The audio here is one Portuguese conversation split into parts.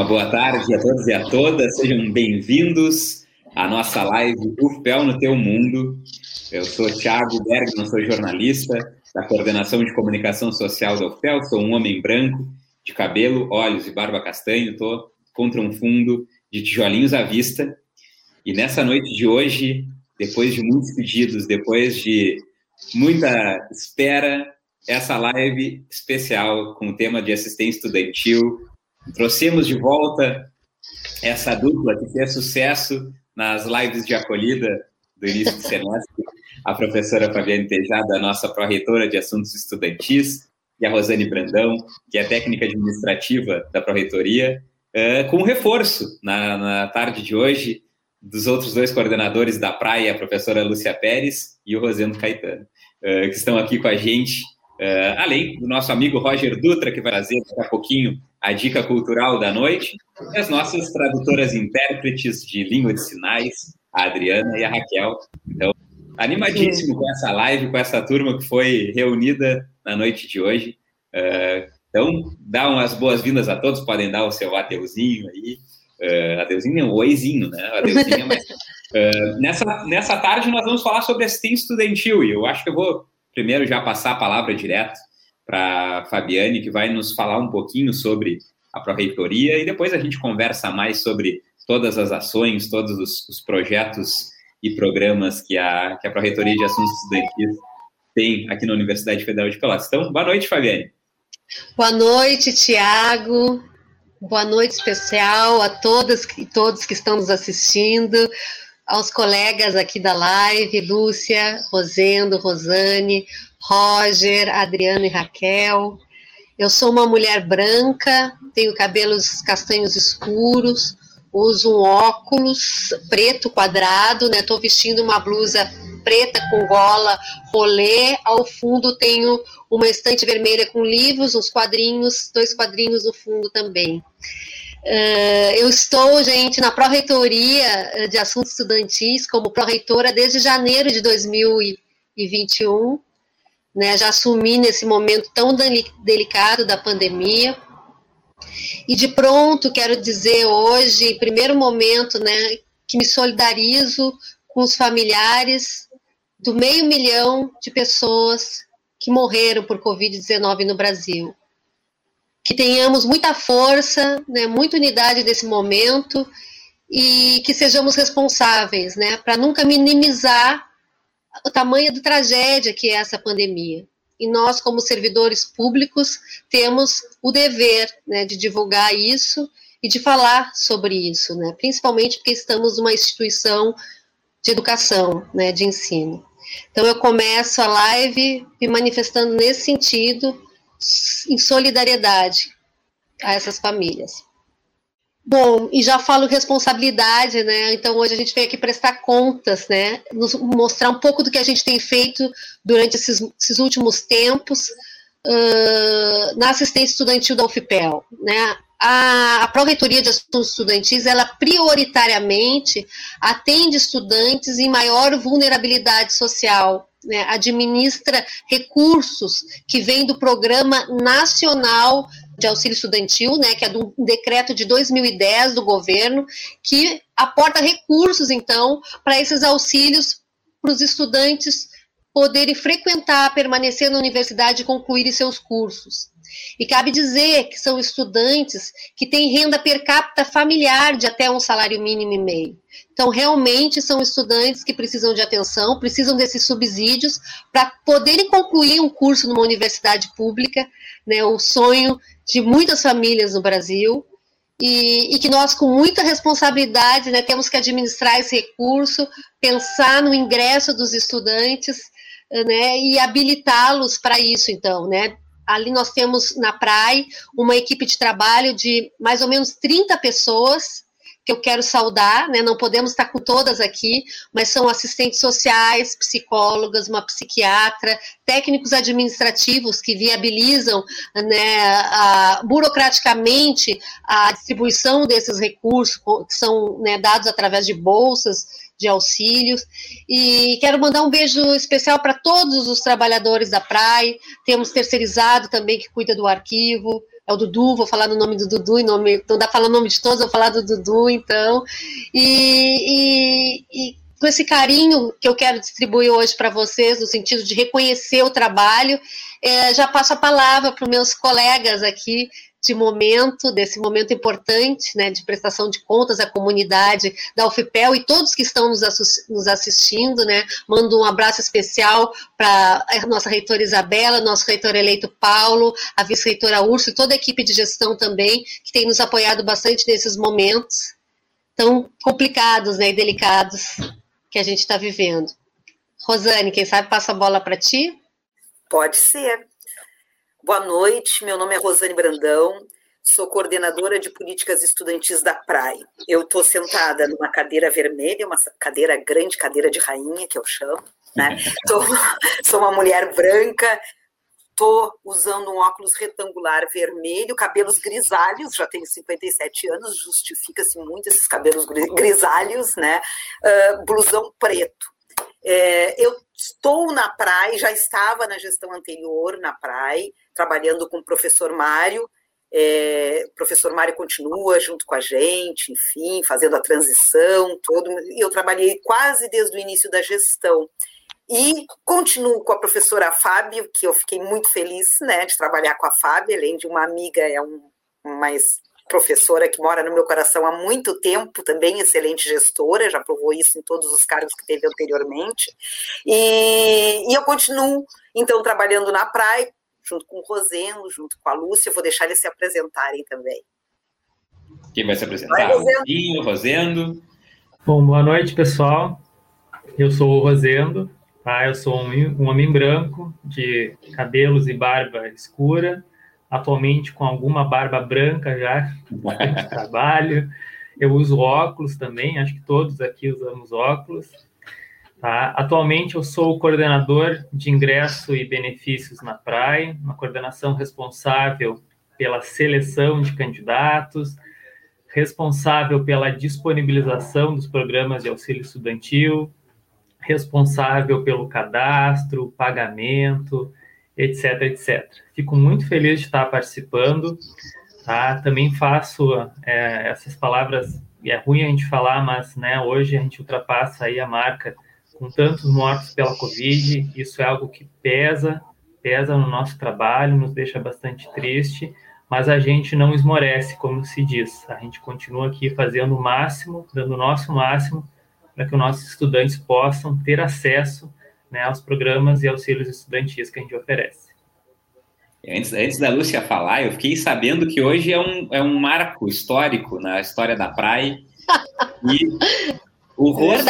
Uma boa tarde a todos e a todas, sejam bem-vindos à nossa live UFPEL no Teu Mundo. Eu sou Thiago Bergman, sou jornalista da Coordenação de Comunicação Social da UFPEL, sou um homem branco, de cabelo, olhos e barba castanho, estou contra um fundo de tijolinhos à vista. E nessa noite de hoje, depois de muitos pedidos, depois de muita espera, essa live especial com o tema de assistência estudantil. Trouxemos de volta essa dupla que fez sucesso nas lives de acolhida do início do semestre, a professora Fabiane Tejada, nossa pró-reitora de assuntos estudantis, e a Rosane Brandão, que é técnica administrativa da pró-reitoria, uh, com reforço na, na tarde de hoje dos outros dois coordenadores da praia, a professora Lúcia Pérez e o Rosendo Caetano, uh, que estão aqui com a gente Uh, além do nosso amigo Roger Dutra, que vai trazer daqui a pouquinho a dica cultural da noite, e as nossas tradutoras intérpretes de língua de sinais, a Adriana e a Raquel. Então, animadíssimo com essa live, com essa turma que foi reunida na noite de hoje. Uh, então, dá umas boas-vindas a todos, podem dar o seu adeuzinho aí. Uh, adeuzinho, um oizinho, né? Adeuzinho, mas, uh, nessa, nessa tarde nós vamos falar sobre assistência estudantil, e eu acho que eu vou primeiro já passar a palavra direto para Fabiane, que vai nos falar um pouquinho sobre a Pró-Reitoria e depois a gente conversa mais sobre todas as ações, todos os, os projetos e programas que a, que a Pró-Reitoria de Assuntos Estudantis tem aqui na Universidade Federal de Pelotas. Então, boa noite, Fabiane. Boa noite, Tiago. Boa noite especial a todas e todos que estão nos assistindo aos colegas aqui da live, Lúcia, Rosendo, Rosane, Roger, Adriano e Raquel. Eu sou uma mulher branca, tenho cabelos castanhos escuros, uso um óculos preto quadrado, né? Estou vestindo uma blusa preta com gola rolê. Ao fundo tenho uma estante vermelha com livros, uns quadrinhos, dois quadrinhos no fundo também. Uh, eu estou, gente, na Pró-Reitoria eh, de Assuntos Estudantis, como pró-reitora desde janeiro de 2021. Né, já assumi nesse momento tão delicado da pandemia. E de pronto, quero dizer hoje, primeiro momento, né, que me solidarizo com os familiares do meio milhão de pessoas que morreram por Covid-19 no Brasil que tenhamos muita força, né, muita unidade nesse momento e que sejamos responsáveis, né, para nunca minimizar o tamanho da tragédia que é essa pandemia. E nós, como servidores públicos, temos o dever né, de divulgar isso e de falar sobre isso, né, principalmente porque estamos numa instituição de educação, né, de ensino. Então, eu começo a live me manifestando nesse sentido, em solidariedade a essas famílias. Bom, e já falo responsabilidade, né? Então hoje a gente veio aqui prestar contas, né? Nos mostrar um pouco do que a gente tem feito durante esses, esses últimos tempos uh, na assistência estudantil da UFPEL, né? A, a Pró-Reitoria de Assuntos Estudantis, ela prioritariamente atende estudantes em maior vulnerabilidade social, né, administra recursos que vêm do Programa Nacional de Auxílio Estudantil, né, que é um decreto de 2010 do governo, que aporta recursos, então, para esses auxílios para os estudantes poderem frequentar, permanecer na universidade e concluírem seus cursos. E cabe dizer que são estudantes que têm renda per capita familiar de até um salário mínimo e meio. Então, realmente são estudantes que precisam de atenção, precisam desses subsídios para poderem concluir um curso numa universidade pública, né, o sonho de muitas famílias no Brasil, e, e, que nós, com muita responsabilidade, né, temos que administrar esse recurso, pensar no ingresso dos estudantes né, e habilitá-los para isso, então, né, Ali nós temos na praia uma equipe de trabalho de mais ou menos 30 pessoas que eu quero saudar, né? Não podemos estar com todas aqui, mas são assistentes sociais, psicólogas, uma psiquiatra, técnicos administrativos que viabilizam, né, a, burocraticamente a distribuição desses recursos que são né, dados através de bolsas de auxílios. E quero mandar um beijo especial para todos os trabalhadores da praia. Temos terceirizado também que cuida do arquivo. é o Dudu, vou falar no nome do Dudu, nome, não dá para falar o nome de todos, vou falar do Dudu, então. E, e, e com esse carinho que eu quero distribuir hoje para vocês, no sentido de reconhecer o trabalho, é, já passo a palavra para os meus colegas aqui de momento, desse momento importante, né, de prestação de contas à comunidade da UFPEL e todos que estão nos, nos assistindo, né, mando um abraço especial para a nossa reitora Isabela, nosso reitor eleito Paulo, a vice-reitora Urso e toda a equipe de gestão também, que tem nos apoiado bastante nesses momentos tão complicados, né, e delicados que a gente está vivendo. Rosane, quem sabe passa a bola para ti? Pode ser. Boa noite, meu nome é Rosane Brandão, sou coordenadora de políticas estudantis da PRAE. Eu estou sentada numa cadeira vermelha, uma cadeira grande, cadeira de rainha, que eu chamo. Né? Tô, sou uma mulher branca, estou usando um óculos retangular vermelho, cabelos grisalhos, já tenho 57 anos, justifica-se muito esses cabelos grisalhos, né? Uh, blusão preto. É, eu estou na praia, já estava na gestão anterior na praia, trabalhando com o professor Mário. É, o professor Mário continua junto com a gente, enfim, fazendo a transição, todo. E eu trabalhei quase desde o início da gestão. E continuo com a professora Fábio, que eu fiquei muito feliz né, de trabalhar com a Fábio, além de uma amiga, é um, uma professora que mora no meu coração há muito tempo, também excelente gestora, já provou isso em todos os cargos que teve anteriormente. E, e eu continuo, então, trabalhando na praia, junto com o Rosendo, junto com a Lúcia, eu vou deixar eles se apresentarem também. Quem vai se apresentar? Vai, Rosendo. Rosendo. Bom, boa noite, pessoal. Eu sou o Rosendo, tá? Eu sou um, um homem branco, de cabelos e barba escura, atualmente com alguma barba branca já, de trabalho. Eu uso óculos também, acho que todos aqui usamos óculos. Tá? Atualmente eu sou o coordenador de ingresso e benefícios na praia, uma coordenação responsável pela seleção de candidatos, responsável pela disponibilização dos programas de auxílio estudantil, responsável pelo cadastro, pagamento, etc, etc. Fico muito feliz de estar participando. Tá? Também faço é, essas palavras, e é ruim a gente falar, mas né, hoje a gente ultrapassa aí a marca com tantos mortos pela Covid. Isso é algo que pesa, pesa no nosso trabalho, nos deixa bastante triste, mas a gente não esmorece, como se diz. A gente continua aqui fazendo o máximo, dando o nosso máximo para que os nossos estudantes possam ter acesso né, aos programas e auxílios estudantis que a gente oferece. Antes, antes da Lúcia falar, eu fiquei sabendo que hoje é um, é um marco histórico na história da praia. E o rosto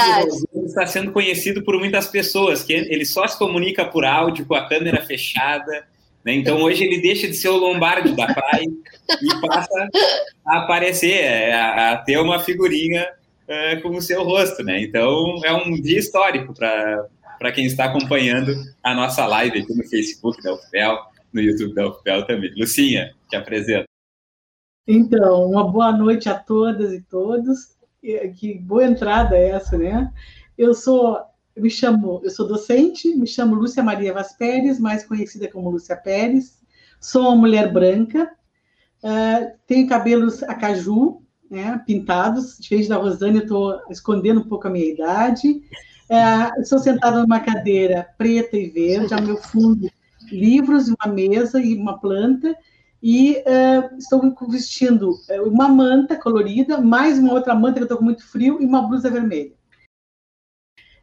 do está sendo conhecido por muitas pessoas, que ele só se comunica por áudio, com a câmera fechada. Né? Então hoje ele deixa de ser o Lombardi da praia e passa a aparecer, a, a ter uma figurinha uh, com o seu rosto. Né? Então é um dia histórico para para quem está acompanhando a nossa live aqui no Facebook da UFPEL, no YouTube da UFPEL também. Lucinha, te apresento. Então, uma boa noite a todas e todos. Que boa entrada é essa, né? Eu sou, me chamo, eu sou docente, me chamo Lúcia Maria Vaz Pérez, mais conhecida como Lúcia Pérez. Sou uma mulher branca, uh, tenho cabelos acaju, né, pintados. Diferente da Rosane, eu estou escondendo um pouco a minha idade. É, estou sentada numa cadeira preta e verde, ao meu fundo, livros, uma mesa e uma planta, e uh, estou vestindo é, uma manta colorida, mais uma outra manta que eu estou com muito frio, e uma blusa vermelha.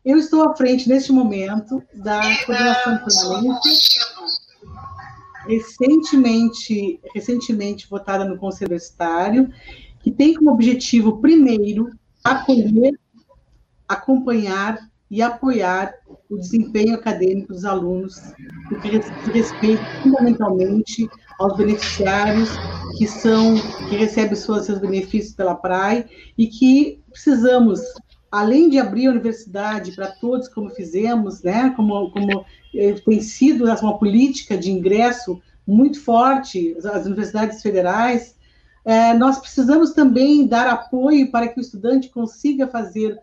Eu estou à frente, neste momento, da coordenação permanente, recentemente, recentemente votada no Conselho Universitário, que tem como objetivo, primeiro, acolher, acompanhar e apoiar o desempenho acadêmico dos alunos, no que diz respeito fundamentalmente aos beneficiários que são que recebem seus, seus benefícios pela PRAE e que precisamos, além de abrir a universidade para todos, como fizemos, né, como, como eh, tem sido uma política de ingresso muito forte, as universidades federais, eh, nós precisamos também dar apoio para que o estudante consiga fazer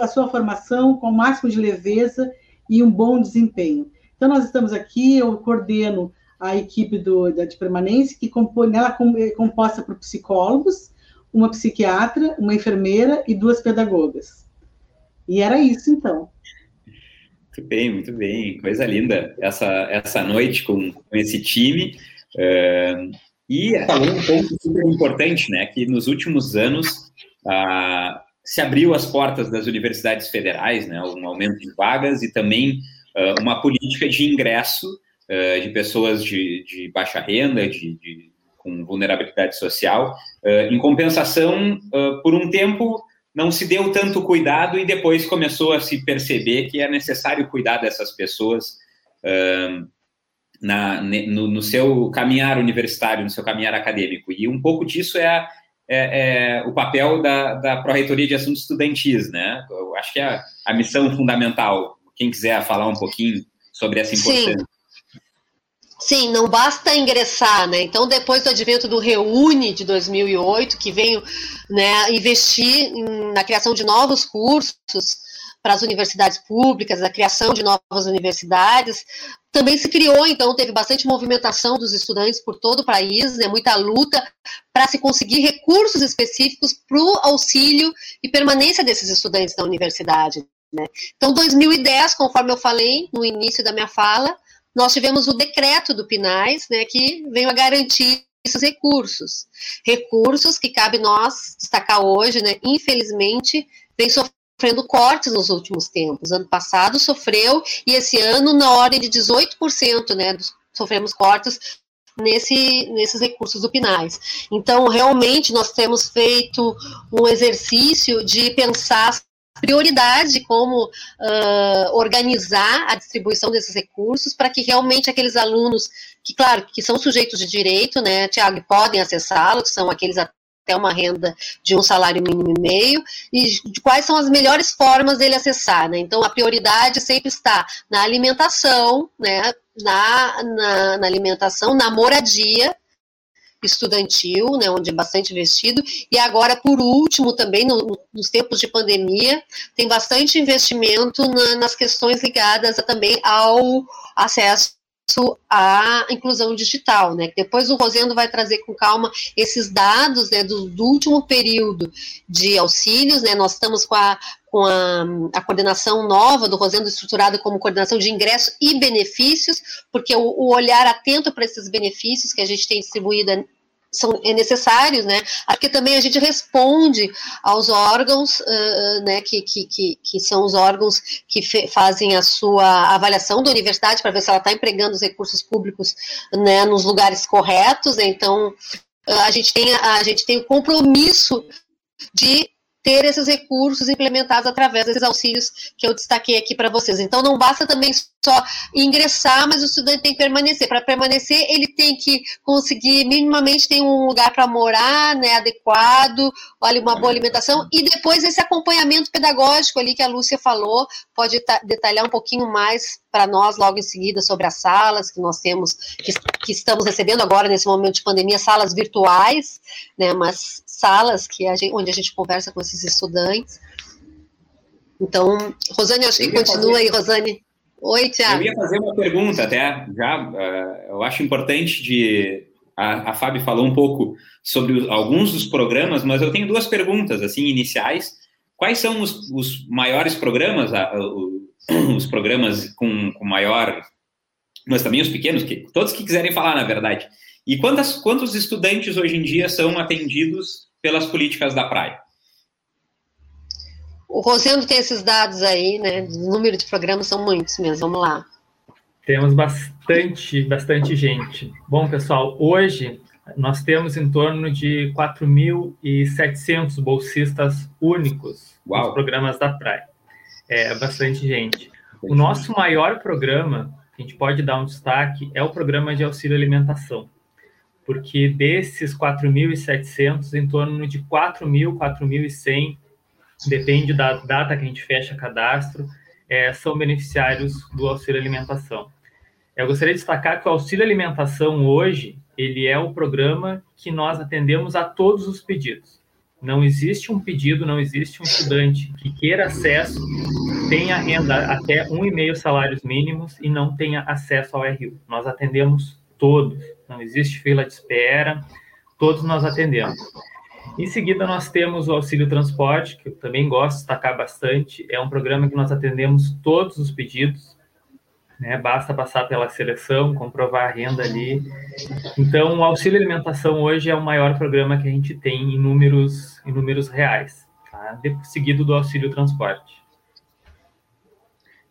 a sua formação com o máximo de leveza e um bom desempenho. Então, nós estamos aqui, eu coordeno a equipe do, da de permanência, que compõe, ela é composta por psicólogos, uma psiquiatra, uma enfermeira e duas pedagogas. E era isso, então. Muito bem, muito bem. Coisa linda essa, essa noite com, com esse time. Uh, e falou um ponto super importante, né? Que nos últimos anos uh, se abriu as portas das universidades federais, né? Um aumento de vagas e também uh, uma política de ingresso de pessoas de, de baixa renda, de, de com vulnerabilidade social. em compensação, por um tempo não se deu tanto cuidado e depois começou a se perceber que é necessário cuidar dessas pessoas uh, na, no, no, seu caminhar universitário, no seu caminhar acadêmico. E um pouco disso é, a, é, é o papel da, da Pró-Reitoria de Assuntos Estudantis, né? Eu acho que é a, a missão fundamental. Quem quiser falar um pouquinho sobre essa importância. Sim. Sim, não basta ingressar, né? Então, depois do advento do Reúne de 2008, que veio né, investir na criação de novos cursos para as universidades públicas, a criação de novas universidades, também se criou, então, teve bastante movimentação dos estudantes por todo o país, né, muita luta para se conseguir recursos específicos para o auxílio e permanência desses estudantes na universidade. Né? Então, 2010, conforme eu falei no início da minha fala, nós tivemos o decreto do PINAIS, né, que veio a garantir esses recursos. Recursos que cabe nós destacar hoje, né, infelizmente, vem sofrendo cortes nos últimos tempos. Ano passado sofreu, e esse ano, na ordem de 18%, né, sofremos cortes nesse, nesses recursos do PINAIS. Então, realmente, nós temos feito um exercício de pensar prioridade como uh, organizar a distribuição desses recursos para que realmente aqueles alunos que, claro, que são sujeitos de direito, né, Tiago, podem acessá-lo, que são aqueles até uma renda de um salário mínimo e meio, e quais são as melhores formas dele acessar, né? Então, a prioridade sempre está na alimentação, né, na, na, na alimentação, na moradia, estudantil, né, onde é bastante investido, e agora, por último, também no, nos tempos de pandemia, tem bastante investimento na, nas questões ligadas a, também ao acesso à inclusão digital, né? Depois o Rosendo vai trazer com calma esses dados né, do, do último período de auxílios, né? Nós estamos com a, com a, a, coordenação nova do Rosendo estruturada como coordenação de ingresso e benefícios, porque o, o olhar atento para esses benefícios que a gente tem distribuído são é necessários, né? Porque também a gente responde aos órgãos, uh, né, que, que, que, que, são os órgãos que fazem a sua avaliação da universidade para ver se ela está empregando os recursos públicos, né, nos lugares corretos. Né? Então, a gente tem a gente tem o compromisso de ter esses recursos implementados através desses auxílios que eu destaquei aqui para vocês. Então, não basta também só ingressar, mas o estudante tem que permanecer. Para permanecer, ele tem que conseguir minimamente ter um lugar para morar, né, adequado, olha, uma boa alimentação, e depois esse acompanhamento pedagógico ali que a Lúcia falou, pode detalhar um pouquinho mais para nós logo em seguida sobre as salas que nós temos, que, que, estamos recebendo agora nesse momento de pandemia, salas virtuais, né, mas salas que a gente, onde a gente conversa com esses estudantes. Então, Rosane, acho que continua fazer... aí, Rosane. Oi, Tiago. Eu ia fazer uma pergunta até, já, uh, eu acho importante de... A, a Fábio falou um pouco sobre os, alguns dos programas, mas eu tenho duas perguntas, assim, iniciais. Quais são os, os maiores programas, uh, os programas com, com maior, mas também os pequenos, que, todos que quiserem falar, na verdade. E quantas, quantos estudantes hoje em dia são atendidos pelas políticas da praia. O Rosendo tem esses dados aí, né? O número de programas são muitos mesmo. Vamos lá. Temos bastante, bastante gente. Bom, pessoal, hoje nós temos em torno de 4.700 bolsistas únicos Uau. nos programas da praia. É bastante gente. O nosso maior programa, que a gente pode dar um destaque, é o programa de auxílio alimentação porque desses 4.700, em torno de 4.000, 4.100, depende da data que a gente fecha cadastro, é, são beneficiários do auxílio alimentação. Eu gostaria de destacar que o auxílio alimentação hoje, ele é o programa que nós atendemos a todos os pedidos. Não existe um pedido, não existe um estudante que queira acesso, tenha renda até um e meio salários mínimos e não tenha acesso ao RU. Nós atendemos todos, não existe fila de espera, todos nós atendemos. Em seguida, nós temos o auxílio transporte, que eu também gosto de destacar bastante. É um programa que nós atendemos todos os pedidos, né? Basta passar pela seleção, comprovar a renda ali. Então, o auxílio alimentação hoje é o maior programa que a gente tem em números, em números reais, tá? seguido do auxílio transporte.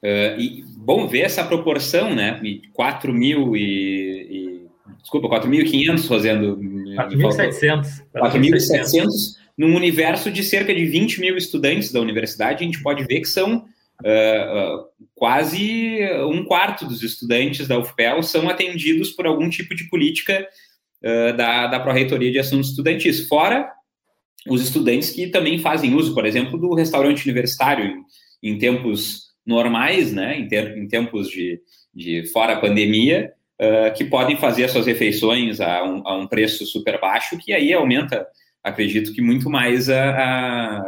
Uh, e bom ver essa proporção, né? 4 mil e, e desculpa, 4.500 fazendo 4.700. 4.700 num universo de cerca de 20 mil estudantes da universidade, a gente pode ver que são uh, uh, quase um quarto dos estudantes da UFPEL são atendidos por algum tipo de política uh, da, da Pró-Reitoria de Assuntos Estudantis, fora os estudantes que também fazem uso, por exemplo, do restaurante universitário em, em tempos normais, né, em, ter, em tempos de, de fora pandemia, uh, que podem fazer as suas refeições a um, a um, preço super baixo, que aí aumenta, acredito que muito mais a,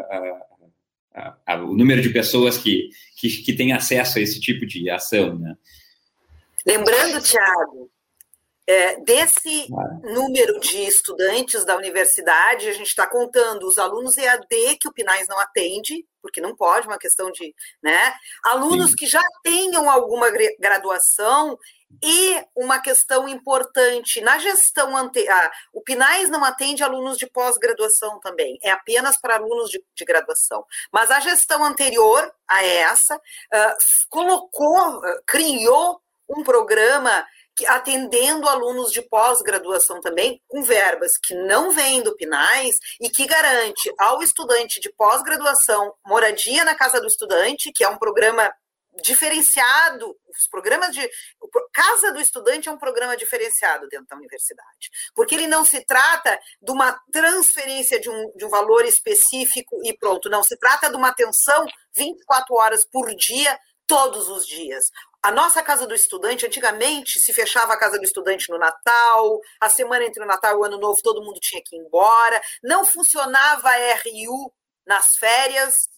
a, o número de pessoas que, que, que têm acesso a esse tipo de ação, né. Lembrando, Tiago, é, desse número de estudantes da universidade, a gente está contando os alunos EAD que o PNAES não atende, porque não pode, uma questão de. Né? Alunos Sim. que já tenham alguma graduação e uma questão importante, na gestão anterior, ah, o PNAES não atende alunos de pós-graduação também, é apenas para alunos de, de, graduação. Mas a gestão anterior a essa uh, colocou, uh, criou um programa atendendo alunos de pós-graduação também, com verbas que não vêm do PNAES e que garante ao estudante de pós-graduação moradia na casa do estudante, que é um programa diferenciado, os programas de Casa do Estudante é um programa diferenciado dentro da universidade, porque ele não se trata de uma transferência de um, de um valor específico e pronto, não se trata de uma atenção 24 horas por dia todos os dias. A nossa casa do estudante, antigamente, se fechava a casa do estudante no Natal, a semana entre o Natal e o Ano Novo, todo mundo tinha que ir embora, não funcionava a RU nas férias.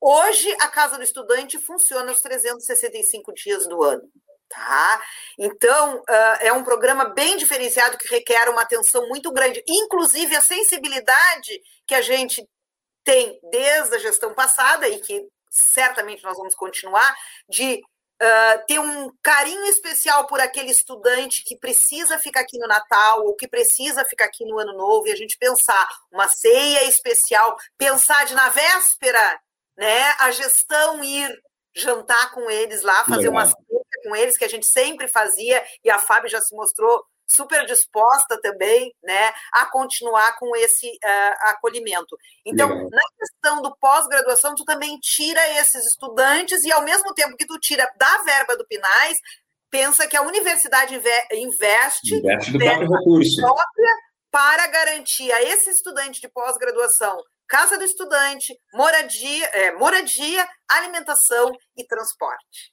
Hoje, a casa do estudante funciona os 365 dias do ano. Tá? Então, uh, é um programa bem diferenciado que requer uma atenção muito grande, inclusive a sensibilidade que a gente tem desde a gestão passada e que certamente nós vamos continuar, de Uh, ter um carinho especial por aquele estudante que precisa ficar aqui no Natal ou que precisa ficar aqui no Ano Novo e a gente pensar uma ceia especial, pensar de na véspera, né, a gestão ir jantar com eles lá, fazer Legal. uma ceia com eles que a gente sempre fazia e a Fábio já se mostrou super disposta também né, a continuar com esse uh, acolhimento. Então, Legal. na questão do pós-graduação, tu também tira esses estudantes e, ao mesmo tempo que tu tira da verba do PINAIS, pensa que a universidade investe, investe do próprio recurso. própria para garantir a esse estudante de pós-graduação casa do estudante, moradia, é, moradia, alimentação e transporte.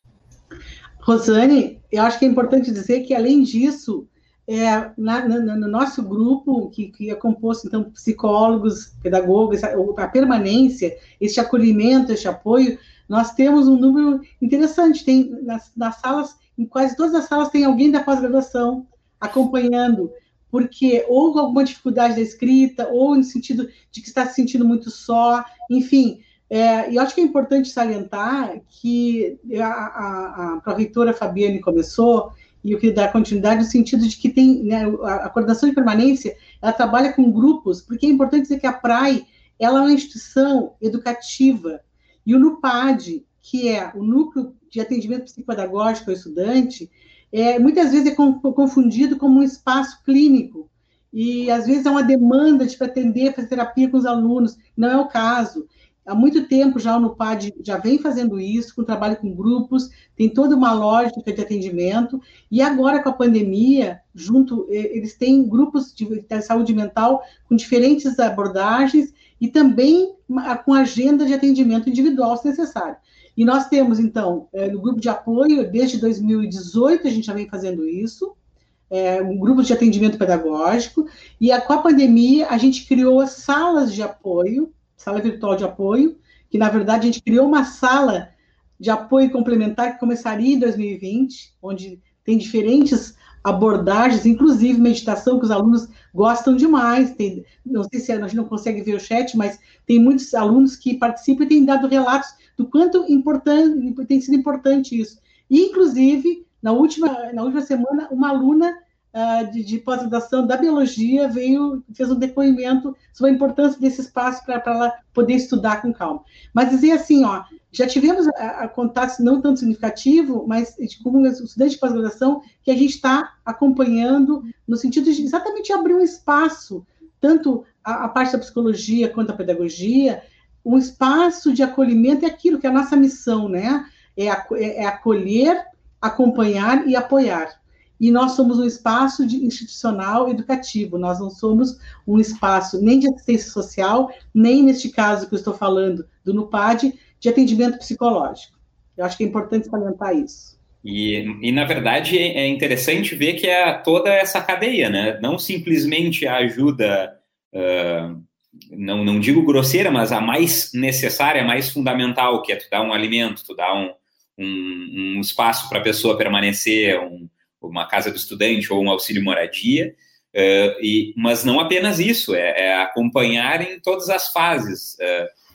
Rosane, eu acho que é importante dizer que, além disso, é, na, na, no nosso grupo, que, que é composto, então, psicólogos, pedagogos, a, permanência, esse acolhimento, esse apoio, nós temos um número interessante. Tem nas, nas salas, em quase todas as salas, tem alguém da pós-graduação acompanhando, porque ou alguma dificuldade da escrita, ou no sentido de que está se sentindo muito só, enfim. É, e acho que é importante salientar que a, a, a pró-reitora Fabiane começou e eu queria dar continuidade no sentido de que tem né, a, a, coordenação de permanência, ela trabalha com grupos, porque é importante dizer que a PRAE ela é uma instituição educativa e o NUPAD, que é o núcleo de atendimento psicopedagógico ao estudante, é, muitas vezes é confundido como um espaço clínico. E às vezes é uma demanda de atender, fazer terapia com os alunos. Não é o caso. Há muito tempo já o NUPAD já vem fazendo isso, com trabalho com grupos, tem toda uma lógica de atendimento, e agora com a pandemia, junto, eles têm grupos de, de saúde mental com diferentes abordagens e também com agenda de atendimento individual, se necessário. E nós temos, então, é, no grupo de apoio, desde 2018 a gente já vem fazendo isso, é, um grupo de atendimento pedagógico, e com a pandemia a gente criou salas de apoio, sala virtual de apoio, que na verdade a gente criou uma sala de apoio complementar que começaria em 2020, onde tem diferentes abordagens, inclusive meditação, que os alunos gostam demais. Tem, não sei se a gente não consegue ver o chat, mas tem muitos alunos que participam e têm dado relatos do quanto importante, tem sido importante isso. E, inclusive, na última, na última semana, uma aluna uh, de, de pós-graduação da biologia veio, fez um depoimento sobre a importância desse espaço para ela poder estudar com calma. Mas dizer assim, ó, já tivemos a, a contatos não tanto significativo, mas como estudante de pós-graduação, que a gente está acompanhando no sentido de exatamente abrir um espaço, tanto a, a, parte da psicologia quanto a pedagogia, um espaço de acolhimento é aquilo que é a nossa missão, né? É, é, é acolher, acompanhar e apoiar. E nós somos um espaço de institucional educativo, nós não somos um espaço nem de assistência social, nem neste caso que eu estou falando do NUPAD, de atendimento psicológico. Eu acho que é importante salientar isso. E, e, na verdade, é interessante ver que é toda essa cadeia, né? Não simplesmente a ajuda, uh, não, não digo grosseira, mas a mais necessária, a mais fundamental, que é tu dar um alimento, tu dar um, um, um espaço para a pessoa permanecer, um, uma casa do estudante ou um auxílio moradia, uh, e, mas não apenas isso, é, é acompanhar em todas as fases. Uh,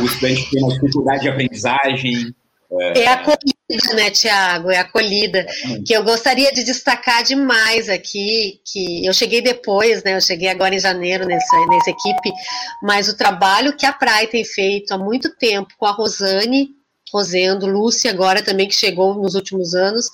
o estudante tem uma dificuldade de aprendizagem. É, é acolhida, né, Tiago? É acolhida. Que eu gostaria de destacar demais aqui, que eu cheguei depois, né? Eu cheguei agora em janeiro nessa, nessa equipe, mas o trabalho que a Praia tem feito há muito tempo com a Rosane, Rosendo, Lúcia agora também que chegou nos últimos anos,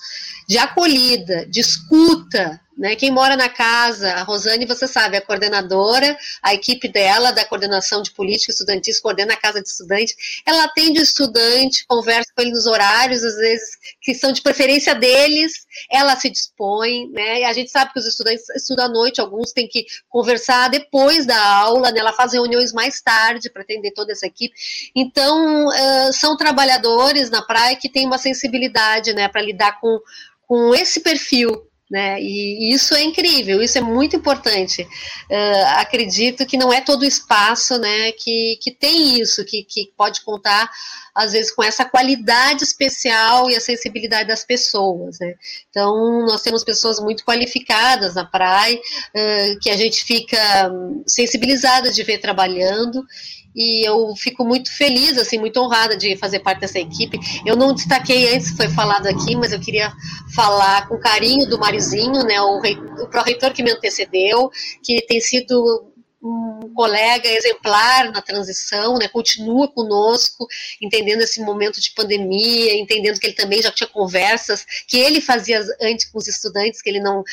de acolhida, de escuta, né? Quem mora na casa, a Rosane, você sabe, é a coordenadora, a equipe dela, da coordenação de política estudantis, coordena a casa de estudante, ela atende o estudante, conversa com ele nos horários, às vezes, que são de preferência deles, ela se dispõe, né? E a gente sabe que os estudantes estudam à noite, alguns têm que conversar depois da aula, né? Ela faz reuniões mais tarde para atender toda essa equipe. Então, uh, são trabalhadores na praia que têm uma sensibilidade, né, para lidar com, com esse perfil né? E, isso é incrível, isso é muito importante. Uh, acredito que não é todo espaço, né, que, que tem isso, que, que pode contar às vezes com essa qualidade especial e a sensibilidade das pessoas, né? Então nós temos pessoas muito qualificadas na praia, uh, que a gente fica sensibilizada de ver trabalhando e eu fico muito feliz, assim, muito honrada de fazer parte dessa equipe. Eu não destaquei antes, foi falado aqui, mas eu queria falar com carinho do Marizinho, né, o, o pró-reitor que me antecedeu, que tem sido um colega exemplar na transição, né, continua conosco, entendendo esse momento de pandemia, entendendo que ele também já tinha conversas que ele fazia antes com os estudantes, que ele não,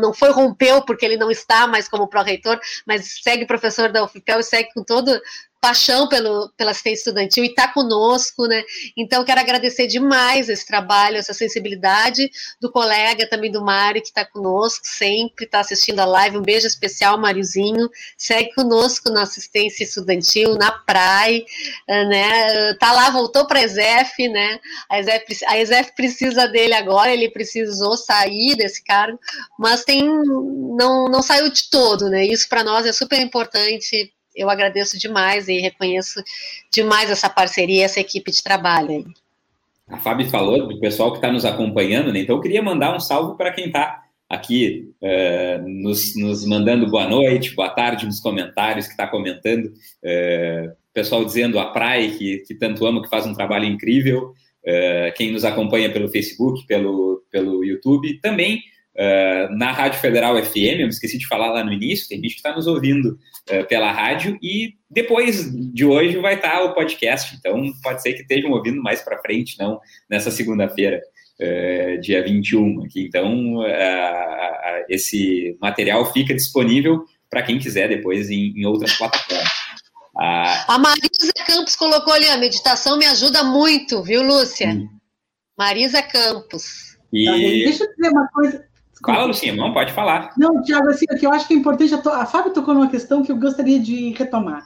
não foi rompeu porque ele não está mais como pró-reitor, mas segue professor da UFPEL e segue com todo paixão pelo, pela assistência estudantil e está conosco, né? Então, quero agradecer demais esse trabalho, essa sensibilidade do colega, também do Mário, que está conosco sempre, está assistindo a live. Um beijo especial, Máriozinho. Segue conosco na assistência estudantil, na praia, né? Tá lá, voltou para a ESEF, né? A ESEF precisa dele agora, ele precisou sair desse cargo, mas tem não, não saiu de todo, né? Isso para nós é super importante eu agradeço demais e reconheço demais essa parceria, essa equipe de trabalho. A Fábio falou do pessoal que está nos acompanhando, né? Então eu queria mandar um salve para quem está aqui uh, nos, nos, mandando boa noite, boa tarde nos comentários, que está comentando. Uh, pessoal dizendo a Praia, que, que tanto amo, que faz um trabalho incrível. Uh, quem nos acompanha pelo Facebook, pelo, pelo YouTube. Também Uh, na Rádio Federal FM, eu me esqueci de falar lá no início, tem gente que está nos ouvindo uh, pela rádio e depois de hoje vai estar tá o podcast, então pode ser que estejam ouvindo mais para frente, não nessa segunda-feira, uh, dia 21 aqui. Então, esse material fica disponível para quem quiser depois em, em outras plataformas. A Marisa Campos colocou ali, a meditação me ajuda muito, viu, Lúcia? Hum. Marisa Campos. E... Deixa eu dizer uma coisa. Fala, Lucinha, não pode falar. Não, Tiago, assim, o que eu acho que é importante, a Fábio tocou numa questão que eu gostaria de retomar.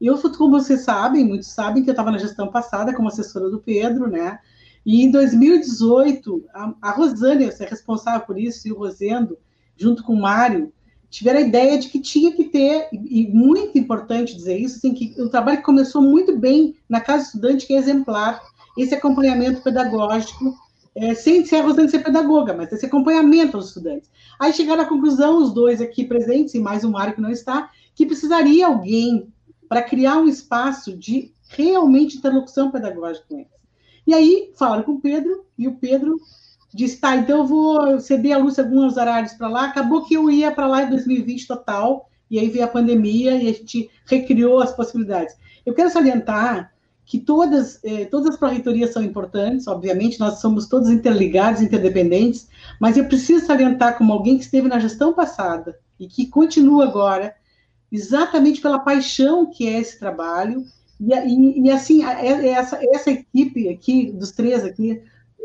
Eu, como vocês sabem, muitos sabem que eu estava na gestão passada como assessora do Pedro, né? E em 2018, a, a Rosânia, é responsável por isso, e o Rosendo, junto com o Mário, tiveram a ideia de que tinha que ter, e, muito importante dizer isso, assim, que o trabalho começou muito bem na Casa Estudante, que é exemplar, esse acompanhamento pedagógico é, sem ser a Rosane ser pedagoga, mas esse acompanhamento aos estudantes. Aí chegaram à conclusão, os dois aqui presentes, e mais o Mário que não está, que precisaria alguém para criar um espaço de realmente interlocução pedagógica com eles. E aí falaram com o Pedro, e o Pedro disse, tá, então eu vou ceder a Lúcia alguns horários para lá. Acabou que eu ia para lá em 2020 total, e aí veio a pandemia e a gente recriou as possibilidades. Eu quero salientar que todas, eh, todas as pró-reitorias são importantes, obviamente, nós somos todos interligados, interdependentes, mas eu preciso salientar como alguém que esteve na gestão passada e que continua agora, exatamente pela paixão que é esse trabalho, e, e, e assim, essa, essa equipe aqui, dos três aqui,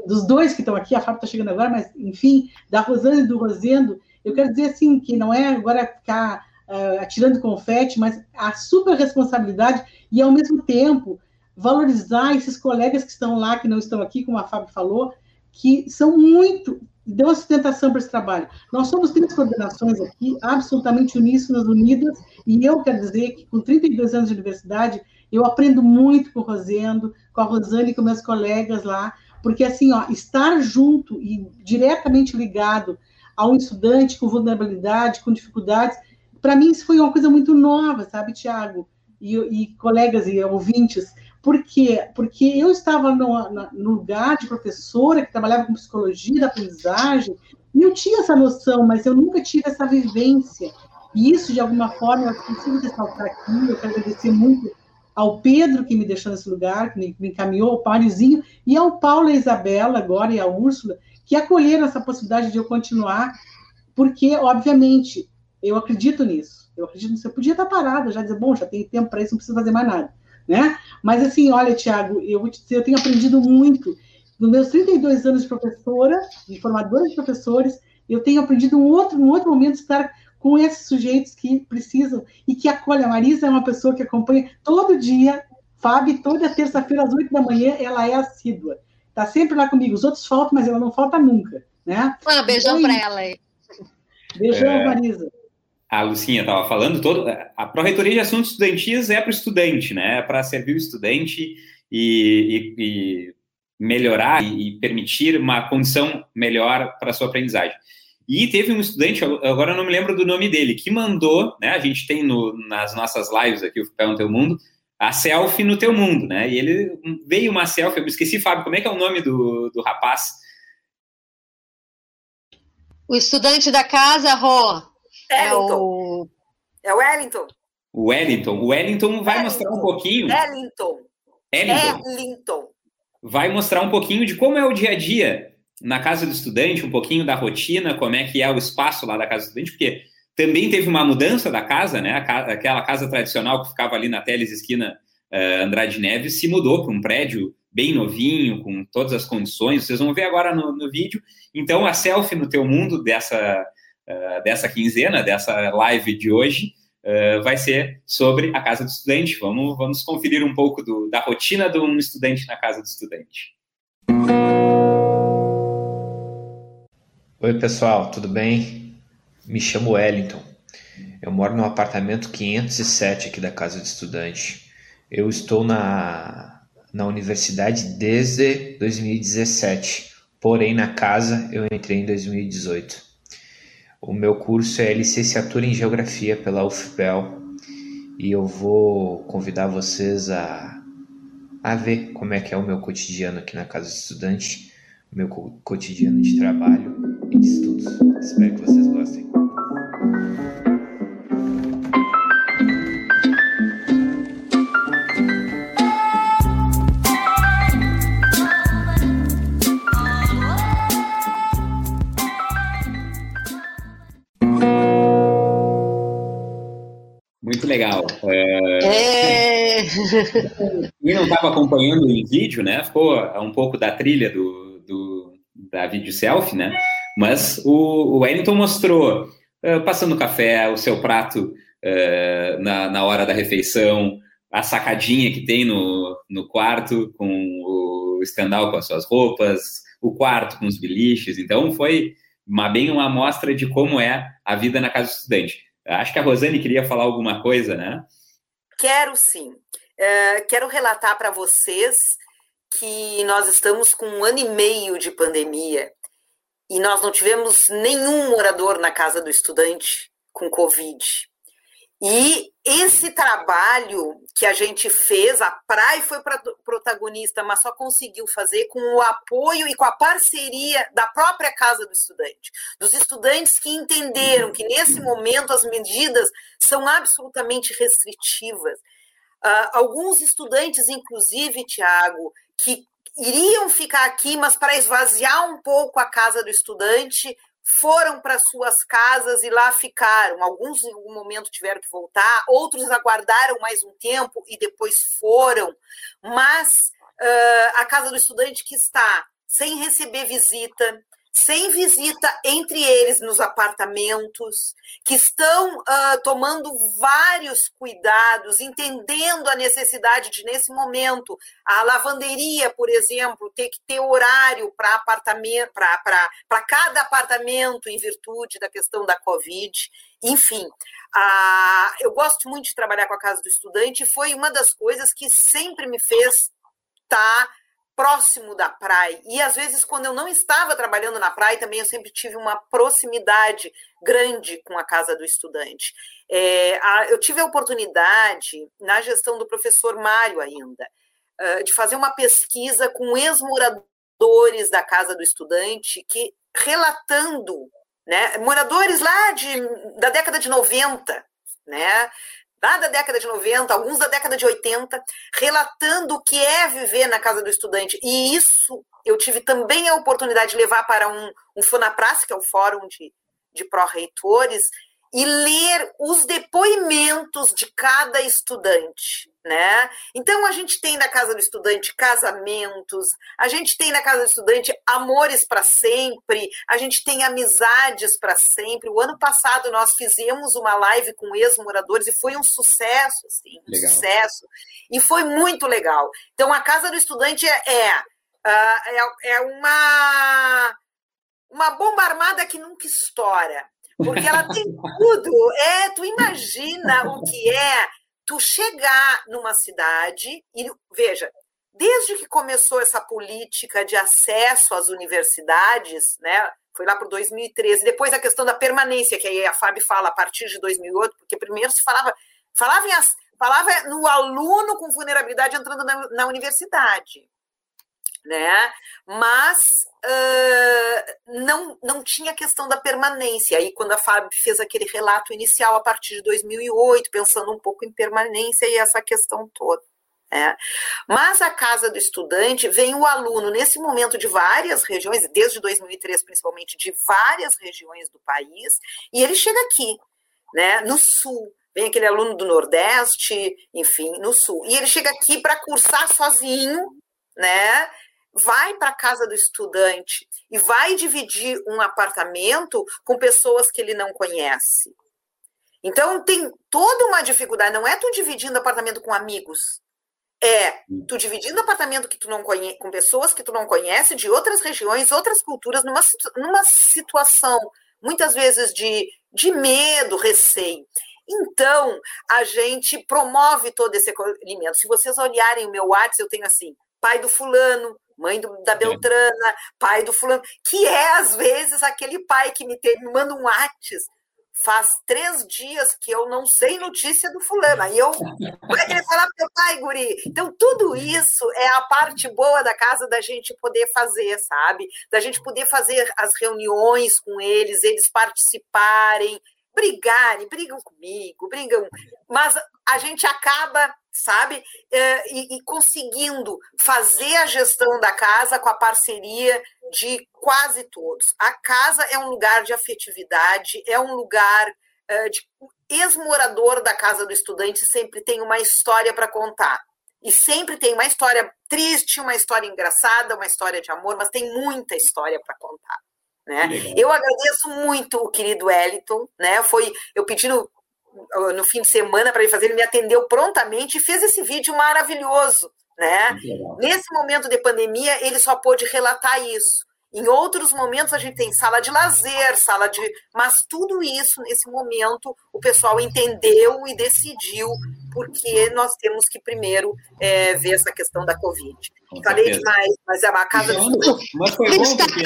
dos dois que estão aqui, a Fábio está chegando agora, mas, enfim, da Rosane e do Rosendo, eu quero dizer assim, que não é agora ficar uh, atirando confete, mas a super responsabilidade e, ao mesmo tempo, valorizar esses colegas que estão lá, que não estão aqui, como a Fábio falou, que são muito, dão sustentação para esse trabalho. Nós somos três coordenações aqui, absolutamente uníssonas, unidas, e eu quero dizer que com 32 anos de universidade, eu aprendo muito com o Rosendo, com a Rosane e com meus colegas lá, porque assim, ó, estar junto e diretamente ligado a um estudante com vulnerabilidade, com dificuldades, para mim isso foi uma coisa muito nova, sabe, Tiago? E, e, colegas e ouvintes, por quê? Porque eu estava no, no, lugar de professora que trabalhava com psicologia da aprendizagem, e eu tinha essa noção, mas eu nunca tive essa vivência. E isso, de alguma forma, eu consigo ressaltar aqui, eu quero agradecer muito ao Pedro, que me deixou nesse lugar, que me, encaminhou, ao Páriozinho, e ao Paulo e a Isabela, agora, e a Úrsula, que acolheram essa possibilidade de eu continuar, porque, obviamente, eu acredito nisso. Eu acredito nisso. Eu podia estar parada, já dizer, bom, já tenho tempo para isso, não preciso fazer mais nada né? Mas assim, olha, Tiago, eu vou te dizer, eu tenho aprendido muito. Nos meus 32 anos de professora, de formadora de professores, eu tenho aprendido um outro, um outro momento de estar com esses sujeitos que precisam e que acolhem. A Marisa é uma pessoa que acompanha todo dia, Fábio, toda terça-feira às 8 da manhã, ela é assídua. Está sempre lá comigo. Os outros faltam, mas ela não falta nunca, né? Um beijão então, para ela aí. Beijão, é... Marisa a Lucinha estava falando, todo, a Pró-Reitoria de Assuntos Estudantis é para o estudante, né? É para servir o estudante e, e, e melhorar e, e, permitir uma condição melhor para a sua aprendizagem. E teve um estudante, agora eu não me lembro do nome dele, que mandou, né? A gente tem no, nas nossas lives aqui, o Pé no Teu Mundo, a selfie no Teu Mundo, né? E ele veio uma selfie, eu esqueci, Fábio, como é que é o nome do, do rapaz? O estudante da casa, Rô. É o... É o Wellington. O Wellington. O Wellington vai Wellington. mostrar um pouquinho. Wellington. Wellington. Wellington. Vai mostrar um pouquinho de como é o dia a dia na casa do estudante, um pouquinho da rotina, como é que é o espaço lá da casa do estudante, porque também teve uma mudança da casa, né? Aquela casa tradicional que ficava ali na Teles esquina uh, Andrade Neves se mudou para um prédio bem novinho, com todas as condições. Vocês vão ver agora no, no vídeo. Então, a selfie no teu mundo dessa uh, dessa quinzena, dessa live de hoje, uh, vai ser sobre a casa do estudante. Vamos, vamos conferir um pouco do, da rotina de um estudante na casa do estudante. Oi, pessoal, tudo bem? Me chamo Wellington. Eu moro no apartamento 507 aqui da casa do estudante. Eu estou na, na universidade desde 2017, porém na casa eu entrei em 2018. O meu curso é licenciatura em Geografia pela UFPEL e eu vou convidar vocês a, a ver como é que é o meu cotidiano aqui na Casa do Estudante, meu cotidiano de trabalho Quem não estava acompanhando em vídeo, né? Ficou um pouco da trilha do, do da vídeo selfie, né? Mas o, o Wellington mostrou uh, passando café, o seu prato uh, na, na hora da refeição, a sacadinha que tem no, no quarto com o estendal com as suas roupas, o quarto com os biliches. Então foi uma, bem uma amostra de como é a vida na casa do estudante. Acho que a Rosane queria falar alguma coisa, né? Quero sim. Uh, quero relatar para vocês que nós estamos com um ano e meio de pandemia e nós não tivemos nenhum morador na casa do estudante com Covid. E esse trabalho que a gente fez, a Praia foi protagonista, mas só conseguiu fazer com o apoio e com a parceria da própria Casa do Estudante, dos estudantes que entenderam que nesse momento as medidas são absolutamente restritivas. Uh, alguns estudantes, inclusive, Tiago, que iriam ficar aqui, mas para esvaziar um pouco a casa do estudante, foram para suas casas e lá ficaram. Alguns em algum momento tiveram que voltar, outros aguardaram mais um tempo e depois foram. Mas uh, a casa do estudante que está sem receber visita, sem visita entre eles nos apartamentos, que estão uh, tomando vários cuidados, entendendo a necessidade de, nesse momento, a lavanderia, por exemplo, ter que ter horário para apartamento, para cada apartamento em virtude da questão da Covid. Enfim, uh, eu gosto muito de trabalhar com a Casa do Estudante, foi uma das coisas que sempre me fez estar. Tá próximo da praia. E às vezes, quando eu não estava trabalhando na praia, também eu sempre tive uma proximidade grande com a casa do estudante. É, a, eu tive a oportunidade, na gestão do professor Mário ainda, uh, de fazer uma pesquisa com ex-moradores da casa do estudante, que relatando, né, moradores lá de, da década de 90, né, lá da década de 90, alguns da década de 80, relatando o que é viver na casa do estudante. E isso eu tive também a oportunidade de levar para um, um FONAPRAS, que é o Fórum de, de Pró-Reitores, e ler os depoimentos de cada estudante, né? Então a gente tem na casa do estudante casamentos, a gente tem na casa do estudante amores para sempre, a gente tem amizades para sempre. O ano passado nós fizemos uma live com ex-moradores e foi um sucesso, assim, um legal. sucesso. E foi muito legal. Então a casa do estudante é, é, é, é uma uma bomba armada que nunca estoura porque ela tem tudo. É, tu imagina o que é tu chegar numa cidade e veja, desde que começou essa política de acesso às universidades, né? Foi lá para 2013, depois a questão da permanência, que aí a Fábio fala a partir de 2008, porque primeiro se falava, falava, em, falava no aluno com vulnerabilidade entrando na, na universidade né? Mas uh, não, não tinha questão da permanência. Aí, quando a Fábio fez aquele relato inicial a partir de 2008, pensando um pouco em permanência e essa questão toda. É. Mas a casa do estudante vem o aluno nesse momento de várias regiões, desde 2003 principalmente, de várias regiões do país, e ele chega aqui, né, no sul. Vem aquele aluno do Nordeste, enfim, no sul. E ele chega aqui para cursar sozinho, né? Vai para a casa do estudante e vai dividir um apartamento com pessoas que ele não conhece. Então tem toda uma dificuldade, não é tu dividindo apartamento com amigos. É tu dividindo apartamento que tu não conhece, com pessoas que tu não conhece, de outras regiões, outras culturas, numa, numa situação muitas vezes de, de medo, receio. Então, a gente promove todo esse acolhimento. Se vocês olharem o meu WhatsApp, eu tenho assim, pai do fulano, mãe do, da Beltrana, pai do fulano, que é, às vezes, aquele pai que me, tem, me manda um WhatsApp. Faz três dias que eu não sei notícia do fulano. Aí eu. Vai querer falar pro teu pai, guri. Então, tudo isso é a parte boa da casa da gente poder fazer, sabe? Da gente poder fazer as reuniões com eles, eles participarem, brigarem, brigam comigo, brigam. Mas a gente acaba sabe? É, e, e, conseguindo fazer a gestão da casa com a parceria de quase todos. A casa é um lugar de afetividade, é um lugar é, de. Ex-morador da casa do estudante sempre tem uma história para contar. E sempre tem uma história triste, uma história engraçada, uma história de amor, mas tem muita história para contar. Né? Eu agradeço muito o querido Wellington, né? Foi eu pedindo no fim de semana para ele fazer, ele me atendeu prontamente e fez esse vídeo maravilhoso, né? Nesse momento de pandemia, ele só pôde relatar isso. Em outros momentos a gente tem sala de lazer, sala de. Mas tudo isso, nesse momento, o pessoal entendeu e decidiu, porque nós temos que primeiro é, ver essa questão da Covid. Com Falei certeza. demais, mas é uma casa de Mas foi bom porque...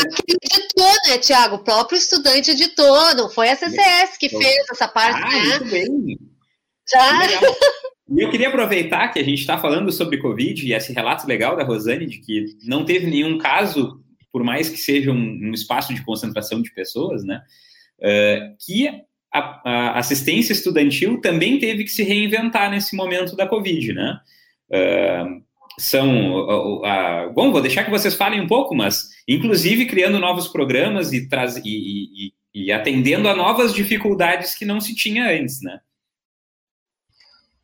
editou, né, Tiago? O próprio estudante editou, não foi a CCS que fez essa parte, ah, né? Muito bem. Já. E eu queria aproveitar que a gente está falando sobre Covid e esse relato legal da Rosane de que não teve nenhum caso por mais que seja um, um espaço de concentração de pessoas, né, uh, que a, a, assistência estudantil também teve que se reinventar nesse momento da Covid, né? Uh, são, uh, uh, bom, vou deixar que vocês falem um pouco, mas inclusive criando novos programas e, traz, e, e, e atendendo a novas dificuldades que não se tinha antes, né?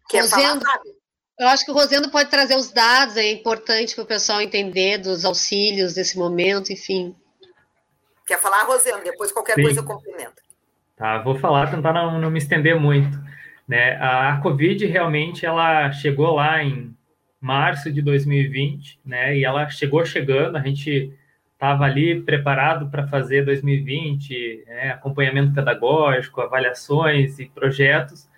Quer falar, Fábio? Eu acho que o Rosendo pode trazer os dados, é importante para o pessoal entender dos auxílios desse momento, enfim. Quer falar, Rosendo? Depois qualquer Sim. coisa eu complemento. Tá, vou falar, tentar não, não me estender muito. Né? A, a Covid realmente ela chegou lá em março de 2020, né? E ela chegou chegando, a gente estava ali preparado para fazer 2020, né? acompanhamento pedagógico, avaliações e projetos,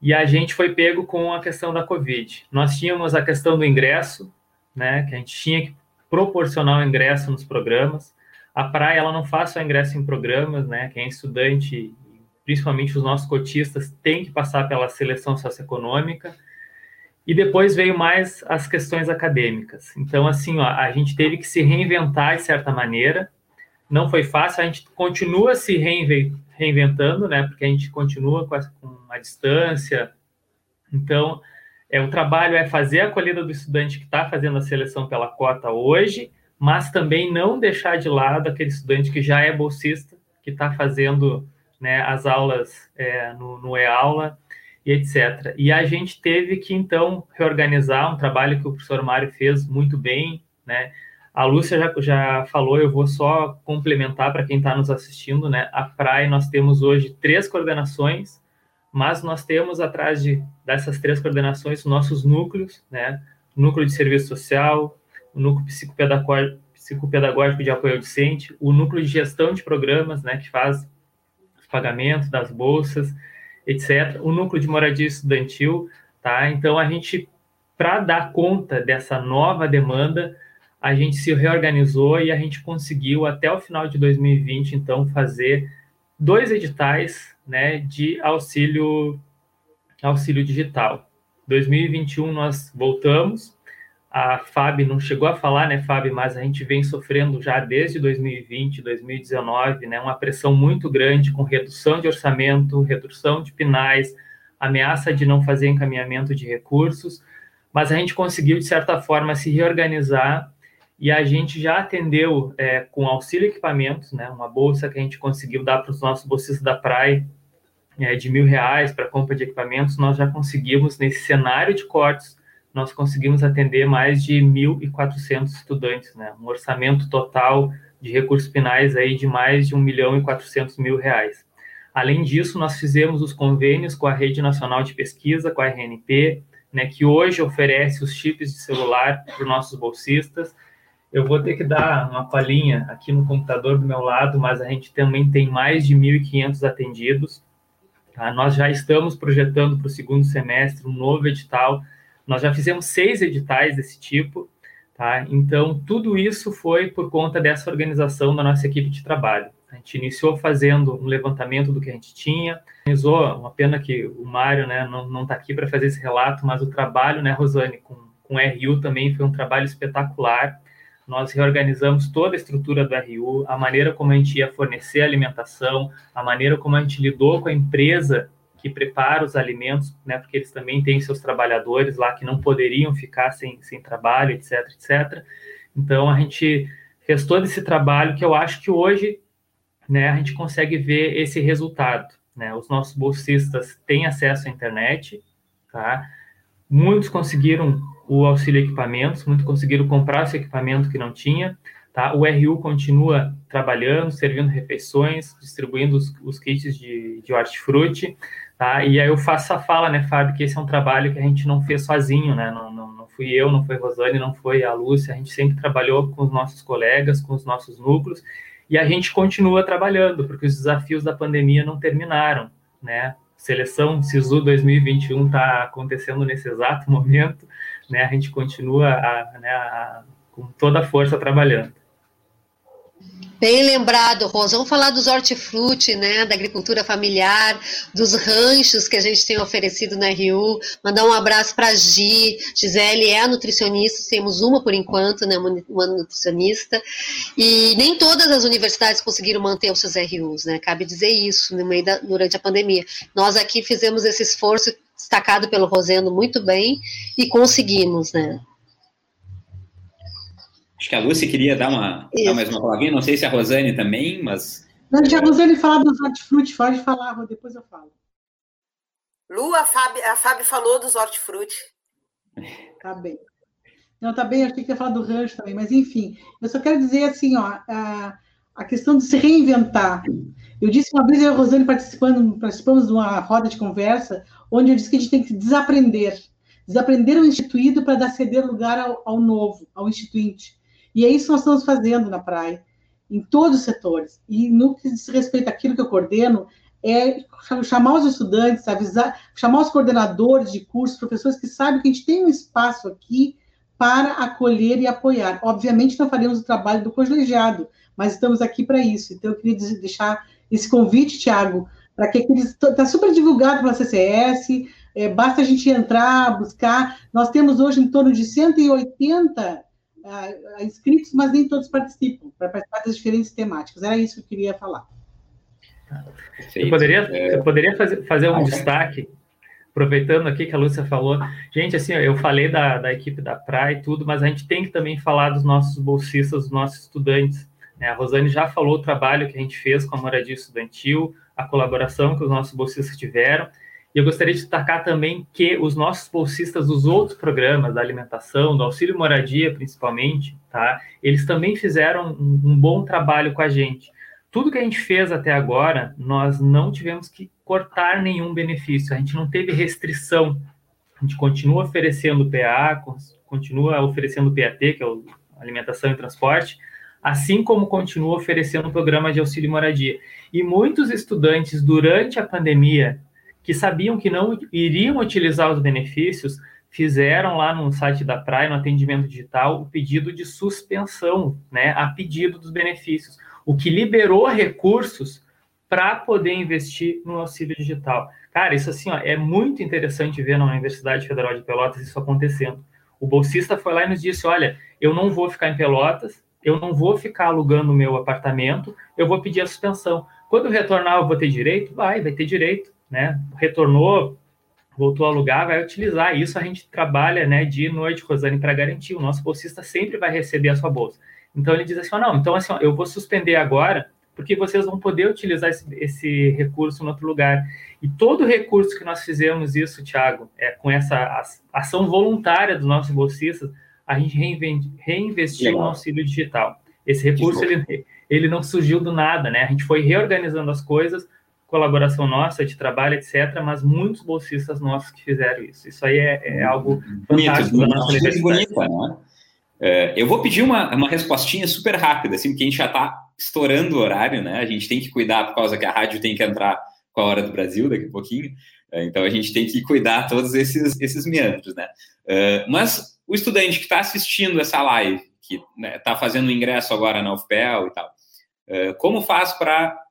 e a gente foi pego com a questão da Covid. Nós tínhamos a questão do ingresso, né, que a gente tinha que proporcionar o ingresso nos programas. A praia ela não faz só ingresso em programas, né? Quem é estudante, principalmente os nossos cotistas, tem que passar pela seleção socioeconômica. E depois veio mais as questões acadêmicas. Então, assim, ó, a gente teve que se reinventar de certa maneira. Não foi fácil, a gente continua se reinventando, né? Porque a gente continua com, a, com a distância. Então, é, o trabalho é fazer a acolhida do estudante que está fazendo a seleção pela cota hoje, mas também não deixar de lado aquele estudante que já é bolsista, que está fazendo né, as aulas é, no, no e-aula e etc. E a gente teve que, então, reorganizar um trabalho que o professor Mário fez muito bem, né? A Lúcia já, já falou, eu vou só complementar para quem está nos assistindo, né? A praia, nós temos hoje três coordenações, mas nós temos atrás de, dessas três coordenações nossos núcleos, né? Núcleo de serviço social, o núcleo psicopedagógico, psicopedagógico de apoio ao docente, o núcleo de gestão de programas, né, que faz o pagamento das bolsas, etc. O núcleo de moradia estudantil, tá? Então a gente, para dar conta dessa nova demanda, a gente se reorganizou e a gente conseguiu até o final de 2020, então, fazer dois editais né, de auxílio, auxílio digital. 2021 nós voltamos, a FAB não chegou a falar, né, FAB, mas a gente vem sofrendo já desde 2020, 2019, né, uma pressão muito grande com redução de orçamento, redução de pinais, ameaça de não fazer encaminhamento de recursos, mas a gente conseguiu, de certa forma, se reorganizar e a gente já atendeu é, com auxílio equipamentos, né, uma bolsa que a gente conseguiu dar para os nossos bolsistas da praia é, de mil reais para compra de equipamentos, nós já conseguimos, nesse cenário de cortes, nós conseguimos atender mais de 1.400 estudantes, né, um orçamento total de recursos finais aí de mais de 1 milhão e 400 mil reais. Além disso, nós fizemos os convênios com a Rede Nacional de Pesquisa, com a RNP, né, que hoje oferece os chips de celular para os nossos bolsistas, eu vou ter que dar uma palhinha aqui no computador do meu lado, mas a gente também tem mais de 1.500 atendidos. Tá? Nós já estamos projetando para o segundo semestre um novo edital. Nós já fizemos seis editais desse tipo. Tá? Então, tudo isso foi por conta dessa organização da nossa equipe de trabalho. A gente iniciou fazendo um levantamento do que a gente tinha, organizou, uma pena que o Mário né, não está aqui para fazer esse relato, mas o trabalho, né, Rosane, com, com o RU também foi um trabalho espetacular nós reorganizamos toda a estrutura do RU, a maneira como a gente ia fornecer alimentação, a maneira como a gente lidou com a empresa que prepara os alimentos, né, porque eles também têm seus trabalhadores lá que não poderiam ficar sem, sem trabalho, etc, etc. Então, a gente fez todo esse trabalho que eu acho que hoje né, a gente consegue ver esse resultado. Né? Os nossos bolsistas têm acesso à internet, tá? Muitos conseguiram o auxílio equipamentos, muitos conseguiram comprar esse equipamento que não tinha. Tá? O RU continua trabalhando, servindo refeições, distribuindo os, os kits de, de hortifruti. Tá? E aí eu faço a fala, né, Fábio, que esse é um trabalho que a gente não fez sozinho, né? não, não, não fui eu, não foi Rosane, não foi a Lúcia, a gente sempre trabalhou com os nossos colegas, com os nossos núcleos, e a gente continua trabalhando, porque os desafios da pandemia não terminaram, né? Seleção SISU 2021 está acontecendo nesse exato momento, né? A gente continua a, né, a, com toda a força trabalhando. Bem lembrado, Rosa. Vamos falar dos hortifruti, né, da agricultura familiar, dos ranchos que a gente tem oferecido na RU. Mandar um abraço para a Gi. Gisele é nutricionista, temos uma por enquanto, né, uma nutricionista. E nem todas as universidades conseguiram manter os seus RUs, né? Cabe dizer isso no meio da, durante a pandemia. Nós aqui fizemos esse esforço destacado pelo Rosendo muito bem e conseguimos, né? Acho que a Lúcia queria dar, uma, dar mais uma palavrinha, não sei se a Rosane também, mas. Não, a Rosane falar dos hortifruti, pode falar, depois eu falo. Lu, a Fábio, a Fábio falou dos hortifruti. Tá bem. Não, tá bem, achei que ia falar do rancho também, mas enfim, eu só quero dizer assim, ó, a, a questão de se reinventar. Eu disse uma vez, eu e a Rosane participando, participamos de uma roda de conversa, onde eu disse que a gente tem que desaprender. Desaprender o instituído para dar ceder lugar ao, ao novo, ao instituinte. E é isso que nós estamos fazendo na praia, em todos os setores. E no que diz respeito àquilo que eu coordeno, é chamar os estudantes, avisar, chamar os coordenadores de cursos, professores que sabem que a gente tem um espaço aqui para acolher e apoiar. Obviamente, não faremos o trabalho do colegiado, mas estamos aqui para isso. Então, eu queria deixar esse convite, Tiago, para que está super divulgado pela CCS, é, basta a gente entrar, buscar. Nós temos hoje em torno de 180 a, inscritos, mas nem todos participam, para participar das diferentes temáticas. Era isso que eu queria falar. Eu poderia, é. eu poderia fazer, fazer um ah, destaque, aproveitando aqui que a Lúcia falou. Gente, assim, eu falei da, da equipe da Praia e tudo, mas a gente tem que também falar dos nossos bolsistas, dos nossos estudantes. Né? A Rosane já falou o trabalho que a gente fez com a moradia estudantil, a colaboração que os nossos bolsistas tiveram. E eu gostaria de destacar também que os nossos bolsistas dos outros programas, da alimentação, do auxílio moradia principalmente, tá? Eles também fizeram um, um bom trabalho com a gente. Tudo que a gente fez até agora, nós não tivemos que cortar nenhum benefício, a gente não teve restrição. A gente continua oferecendo PA, continua oferecendo PAT, que é o alimentação e transporte, assim como continua oferecendo o programa de auxílio moradia. E muitos estudantes, durante a pandemia, que sabiam que não iriam utilizar os benefícios, fizeram lá no site da Praia, no atendimento digital, o pedido de suspensão, né, a pedido dos benefícios, o que liberou recursos para poder investir no auxílio digital. Cara, isso assim, ó, é muito interessante ver na Universidade Federal de Pelotas isso acontecendo. O bolsista foi lá e nos disse: olha, eu não vou ficar em Pelotas, eu não vou ficar alugando o meu apartamento, eu vou pedir a suspensão. Quando retornar, eu vou ter direito? Vai, vai ter direito né? Retornou, voltou a alugar, vai utilizar. Isso a gente trabalha, né, dia e noite, Rosane, para garantir. O nosso bolsista sempre vai receber a sua bolsa. Então ele diz assim: não, então assim, ó, eu vou suspender agora, porque vocês vão poder utilizar esse, esse, recurso em outro lugar. E todo recurso que nós fizemos isso, Thiago, é, com essa ação voluntária dos nossos bolsistas, a gente reinvestiu Legal. no auxílio digital. Esse recurso ele, ele não surgiu do nada, né? A gente foi reorganizando as coisas colaboração nossa de trabalho, etc., mas muitos bolsistas nossos que fizeram isso. Isso aí é, é algo fantástico bonito, da nossa universidade. Bonita, né? É, eu vou pedir uma, uma respostinha super rápida, assim, porque a gente já está estourando o horário, né? A gente tem que cuidar por causa que a rádio tem que entrar com a hora do Brasil daqui a pouquinho. É, então a gente tem que cuidar todos esses, esses meandros, né? É, mas o estudante que está assistindo essa live, que está né, tá fazendo o ingresso agora na UFPEL e tal, é, como faz para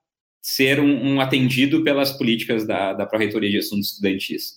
ser um, um atendido pelas políticas da, da Pró-Reitoria de Assuntos Estudantis?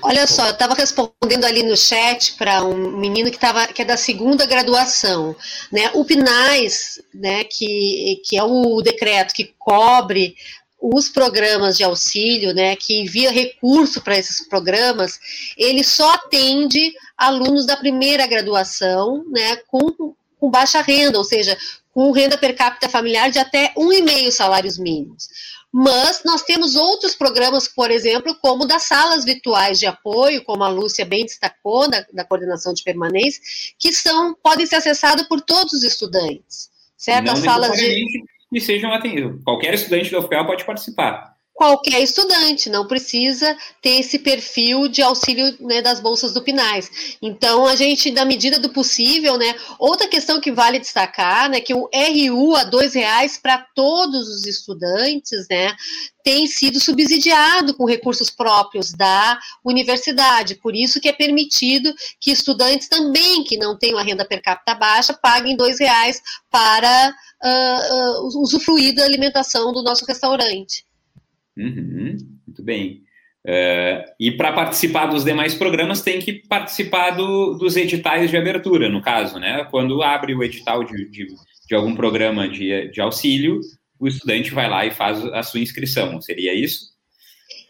Olha só, eu estava respondendo ali no chat para um menino que, tava, que é da segunda graduação. Né? O PNAES, né, que, que é o decreto que cobre os programas de auxílio, né, que envia recurso para esses programas, ele só atende alunos da primeira graduação, né, com, com baixa renda, ou seja, com renda per capita familiar de até 1,5 salários mínimos. Mas nós temos outros programas, por exemplo, como das salas virtuais de apoio, como a Lúcia bem destacou, da, da coordenação de permanência, que são, podem ser acessados por todos os estudantes. Certo? Não As salas de. Que sejam atendidos. Qualquer estudante da UFPEL pode participar. Qualquer estudante, não precisa ter esse perfil de auxílio né, das bolsas do Pinais. Então, a gente, na medida do possível, né, outra questão que vale destacar, né, que o RU a dois reais para todos os estudantes, né, tem sido subsidiado com recursos próprios da universidade, por isso que é permitido que estudantes também que não tenham a renda per capita baixa paguem dois reais para uh, uh, usufruir da alimentação do nosso restaurante. Uhum, muito bem. Uh, e para participar dos demais programas tem que participar do, dos editais de abertura, no caso, né? Quando abre o edital de, de, de, algum programa de, de auxílio, o estudante vai lá e faz a sua inscrição. Seria isso?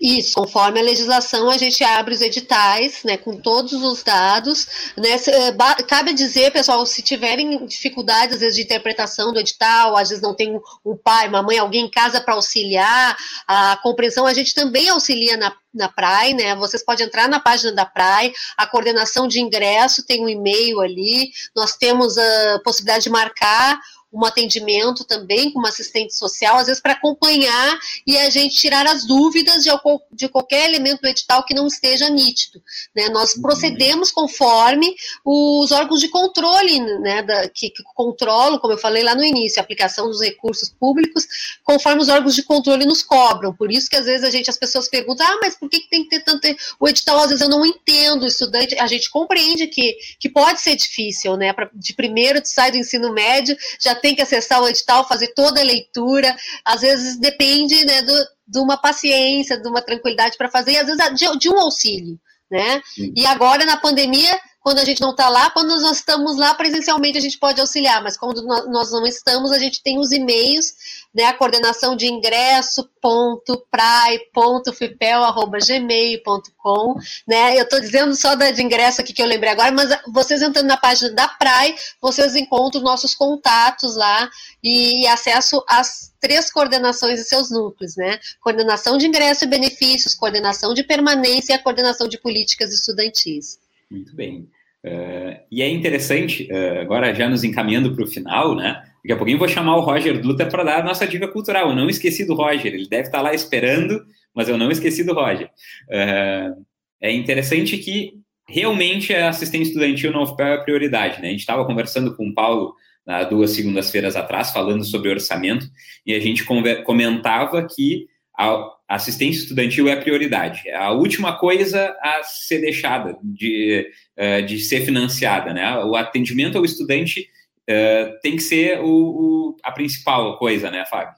Isso, conforme a legislação, a gente abre os editais, né, com todos os dados, né, eh, cabe dizer, pessoal, se tiverem dificuldades, às vezes, de interpretação do edital, às vezes não tem um pai, uma mãe, alguém em casa para auxiliar, a compreensão, a gente também auxilia na, na PRAE, né, vocês podem entrar na página da PRAE, a coordenação de ingresso tem um e-mail ali, nós temos a possibilidade de marcar um atendimento também com uma assistente social, às vezes para acompanhar e a gente tirar as dúvidas de, de, qualquer elemento do edital que não esteja nítido. Né? Nós uhum. procedemos conforme os órgãos de controle, né, da, que, que, controlam, como eu falei lá no início, a aplicação dos recursos públicos, conforme os órgãos de controle nos cobram. Por isso que às vezes a gente, as pessoas perguntam, ah, mas por que, que tem que ter tanto. O edital, às vezes eu não entendo, o estudante, a gente compreende que, que pode ser difícil, né? Pra, de primeiro, tu sai do ensino médio, já tem que acessar o edital, fazer toda a leitura, às vezes depende né, do, de uma paciência, de uma tranquilidade para fazer, e às vezes de, de um auxílio. Né? E agora, na pandemia, quando a gente não está lá, quando nós estamos lá presencialmente, a gente pode auxiliar, mas quando nós não estamos, a gente tem os e-mails, né, a coordenação de ingresso, ponto, prai, ponto, fipel, arroba, gmail.com, né, eu estou dizendo só da, de ingresso aqui que eu lembrei agora, mas vocês entrando na página da PRAI, vocês encontram nossos contatos lá e, e acesso às três coordenações e seus núcleos, né, coordenação de ingresso e benefícios, coordenação de permanência e a coordenação de políticas estudantis. Muito bem. Uh, e é interessante, uh, agora já nos encaminhando para o final, né? Daqui a pouquinho vou chamar o Roger Dutra para dar a nossa dica cultural. Eu não esqueci do Roger, ele deve estar tá lá esperando, mas eu não esqueci do Roger. Uh, é interessante que realmente a assistência estudantil na UFPEL é a prioridade, né? A gente estava conversando com o Paulo há duas segundas-feiras atrás, falando sobre orçamento, e a gente comentava que a assistência estudantil é a prioridade. É a última coisa a ser deixada de, eh, de ser financiada. Né? O atendimento ao estudante uh, tem que ser o, o, a principal coisa, né, Fábio?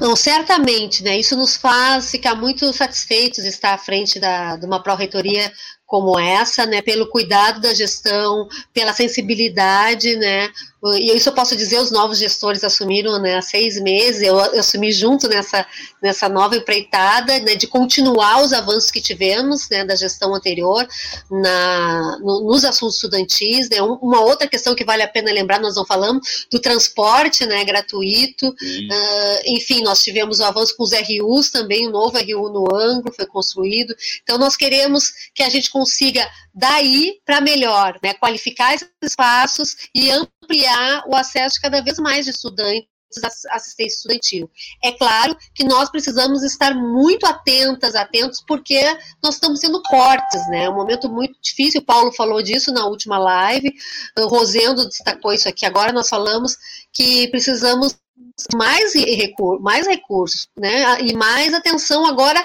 Não, certamente, né? Isso nos faz ficar muito satisfeitos estar à frente da, de uma pró-reitoria como essa, né? Pelo cuidado da gestão, pela sensibilidade, né? E isso eu posso dizer, os novos gestores assumiram né, há seis meses, eu, eu assumi junto nessa, nessa nova empreitada, né, de continuar os avanços que tivemos né, da gestão anterior na, no, nos assuntos estudantis. Né, uma outra questão que vale a pena lembrar, nós não falamos, do transporte né, gratuito, uh, enfim, nós tivemos o avanço com os RUs também, o novo RU no ângulo foi construído, então nós queremos que a gente consiga daí para melhor, né, qualificar esses espaços e ampliar o acesso de cada vez mais de estudantes assistência estudantil. É claro que nós precisamos estar muito atentas, atentos, porque nós estamos sendo cortes, né? É um momento muito difícil. O Paulo falou disso na última live, o Rosendo destacou isso aqui. Agora nós falamos que precisamos mais, recur mais recursos, né? E mais atenção agora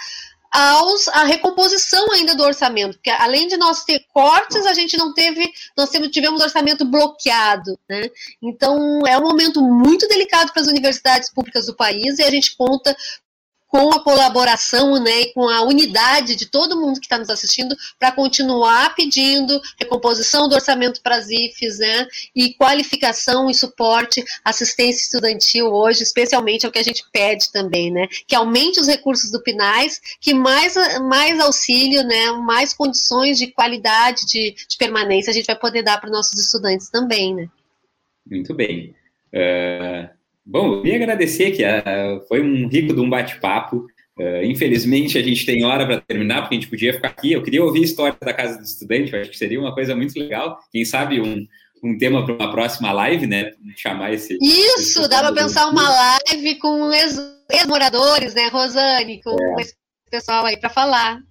aos, a recomposição ainda do orçamento, porque além de nós ter cortes, a gente não teve, nós tivemos, orçamento bloqueado, né? Então é um momento muito delicado para as universidades públicas do país e a gente conta com a colaboração né, e com a unidade de todo mundo que está nos assistindo para continuar pedindo recomposição do orçamento para as IFES né, e qualificação e suporte, assistência estudantil hoje, especialmente é o que a gente pede também, né, que aumente os recursos do PINAIS, que mais, mais auxílio, né, mais condições de qualidade de, de permanência a gente vai poder dar para os nossos estudantes também. Né. Muito bem. Uh... Bom, eu queria agradecer que uh, foi um rico de um bate-papo. Uh, infelizmente, a gente tem hora para terminar, porque a gente podia ficar aqui. Eu queria ouvir a história da Casa do Estudante, acho que seria uma coisa muito legal. Quem sabe um, um tema para uma próxima live, né? Chamar esse. Isso, esse dá para pensar uma live com ex-moradores, né, Rosane, com é. esse pessoal aí para falar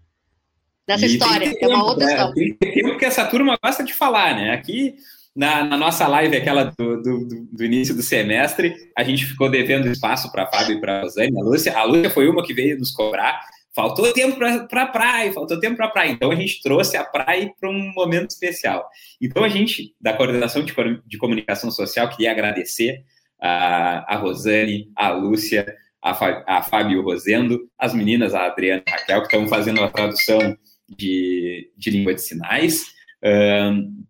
dessa e história. é uma outra né? história. Tem tempo que essa turma gosta de falar, né? Aqui na, na, nossa live, aquela do, do, do, início do semestre, a gente ficou devendo espaço para a Fábio e para a Rosane. A Lúcia, a Lúcia foi uma que veio nos cobrar. Faltou tempo para a praia, faltou tempo para a praia. Então a gente trouxe a praia para um momento especial. Então a gente, da coordenação de, de comunicação social, queria agradecer a, a Rosane, a Lúcia, a, a Fábio Rosendo, as meninas, a Adriana e a Raquel, que estão fazendo a tradução de, de língua de sinais. Um,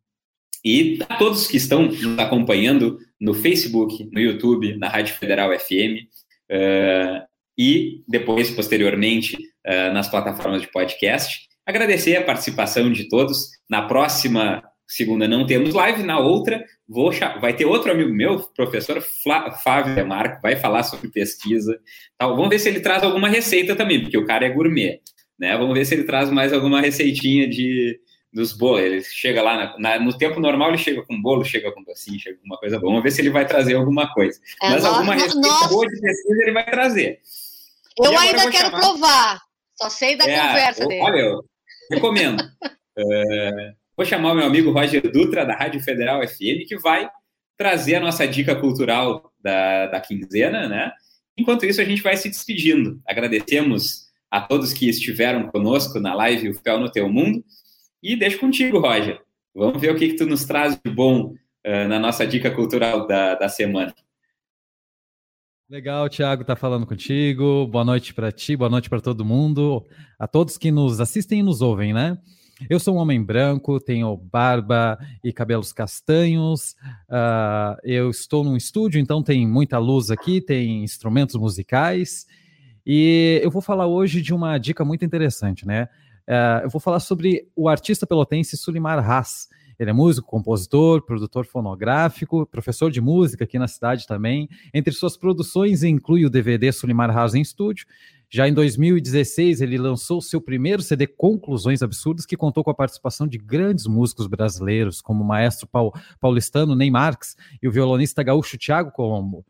e a todos que estão nos acompanhando no Facebook, no YouTube, na Rádio Federal FM, uh, e depois, posteriormente, uh, nas plataformas de podcast. Agradecer a participação de todos. Na próxima segunda não temos live, na outra vou vai ter outro amigo meu, professor Flá, Fábio Marco, vai falar sobre pesquisa. Tal. Vamos ver se ele traz alguma receita também, porque o cara é gourmet. Né? Vamos ver se ele traz mais alguma receitinha de, dos bolos. Ele chega lá, na, na, no tempo normal ele chega com bolo, chega com docinho, chega com uma coisa boa. Vamos ver se ele vai trazer alguma coisa. É, Mas alguma receita nossa. boa de pesquisa ele vai trazer. Eu ainda quero chamar... provar. Só sei da é, conversa eu, dele. Olha, eu recomendo. é, vou chamar o meu amigo Roger Dutra, da Rádio Federal FM, que vai trazer a nossa dica cultural da, da quinzena, né? Enquanto isso, a gente vai se despedindo. Agradecemos a todos que estiveram conosco na live O Fel no Teu Mundo. E deixo contigo, Roger. Vamos ver o que, que tu nos traz de bom uh, na nossa dica cultural da, da semana. Legal, Thiago, tá falando contigo. Boa noite para ti, boa noite para todo mundo, a todos que nos assistem e nos ouvem, né? Eu sou um homem branco, tenho barba e cabelos castanhos. Uh, eu estou num estúdio, então tem muita luz aqui, tem instrumentos musicais. E eu vou falar hoje de uma dica muito interessante, né? Uh, eu vou falar sobre o artista pelotense Sulimar Haas. Ele é músico, compositor, produtor fonográfico, professor de música aqui na cidade também. Entre suas produções inclui o DVD Sulimar Haas em Estúdio. Já em 2016, ele lançou seu primeiro CD Conclusões Absurdas, que contou com a participação de grandes músicos brasileiros, como o maestro paulistano Ney Marques e o violonista gaúcho Tiago Colombo.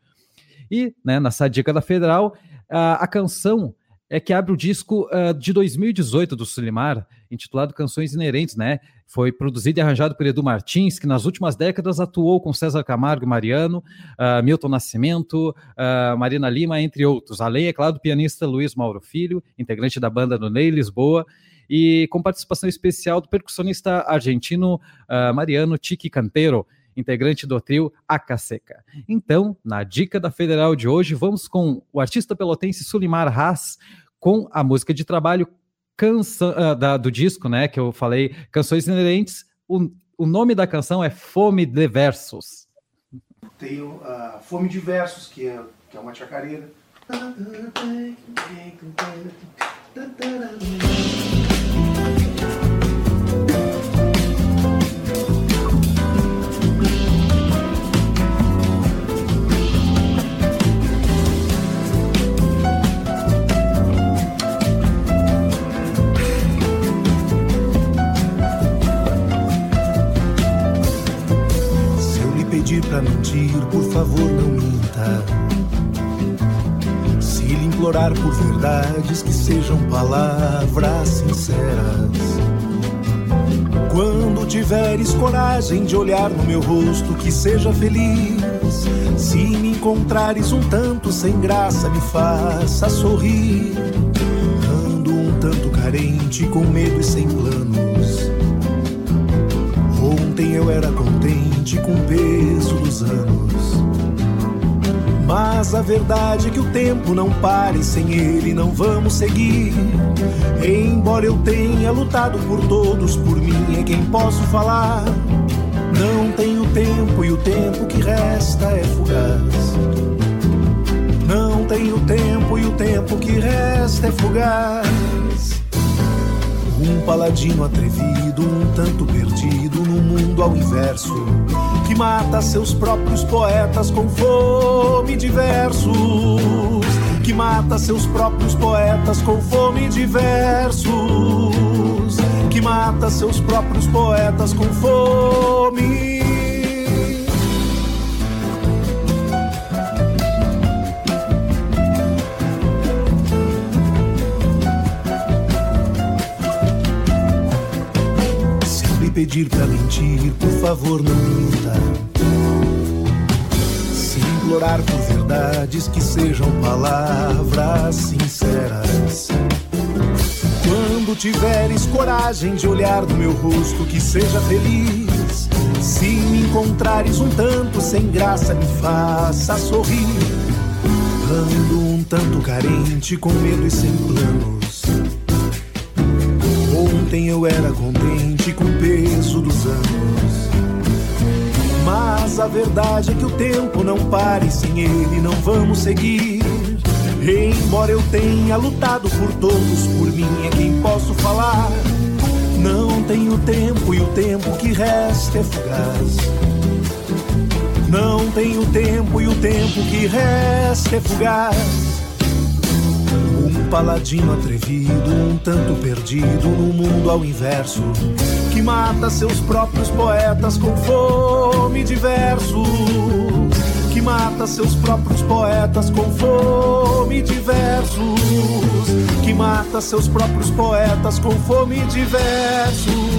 E, né, na Sadica da Federal, a, a canção é que abre o disco uh, de 2018 do Sulimar, intitulado Canções Inerentes, né? Foi produzido e arranjado por Edu Martins, que nas últimas décadas atuou com César Camargo e Mariano, uh, Milton Nascimento, uh, Marina Lima, entre outros. Além, é claro, do pianista Luiz Mauro Filho, integrante da banda do Ney Lisboa, e com participação especial do percussionista argentino Mariano Tiki Cantero, integrante do trio Acaseca. Então, na dica da Federal de hoje, vamos com o artista pelotense Sulimar Haas com a música de trabalho uh, da, do disco, né, que eu falei, Canções Inerentes. O, o nome da canção é Fome de Versos. Tenho uh, Fome de Versos, que é, que é uma chacareira. Pra mentir, por favor não minta. Se lhe implorar por verdades que sejam palavras sinceras. Quando tiveres coragem de olhar no meu rosto, que seja feliz. Se me encontrares um tanto sem graça, me faça sorrir. Ando um tanto carente, com medo e sem planos. Mas a verdade é que o tempo não para e sem ele não vamos seguir. Embora eu tenha lutado por todos, por mim é quem posso falar. Não tenho tempo e o tempo que resta é fugaz. Não tenho tempo e o tempo que resta é fugaz. Um paladino atrevido, um tanto perdido no mundo ao inverso, que mata seus próprios poetas com fome de versos, que mata seus próprios poetas com fome de versos, que mata seus próprios poetas com fome pedir pra mentir, por favor não minta. Se implorar por verdades que sejam palavras sinceras. Quando tiveres coragem de olhar no meu rosto, que seja feliz. Se me encontrares um tanto sem graça, me faça sorrir. Ando um tanto carente, com medo e sem planos. Ontem eu era com Mas a verdade é que o tempo não para e sem ele não vamos seguir. Embora eu tenha lutado por todos, por mim é quem posso falar. Não tenho tempo e o tempo que resta é fugaz. Não tenho tempo e o tempo que resta é fugaz. Paladino atrevido, um tanto perdido no mundo ao inverso, que mata seus próprios poetas com fome de versos que mata seus próprios poetas com fome de versos, que mata seus próprios poetas com fome de versos.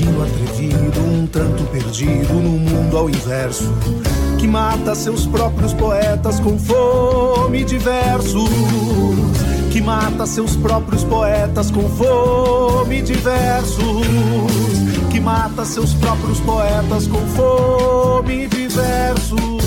paladino atrevido, um tanto perdido no mundo ao inverso, que mata seus próprios poetas com fome de versos, que mata seus próprios poetas com fome de versos, que mata seus próprios poetas com fome de versos.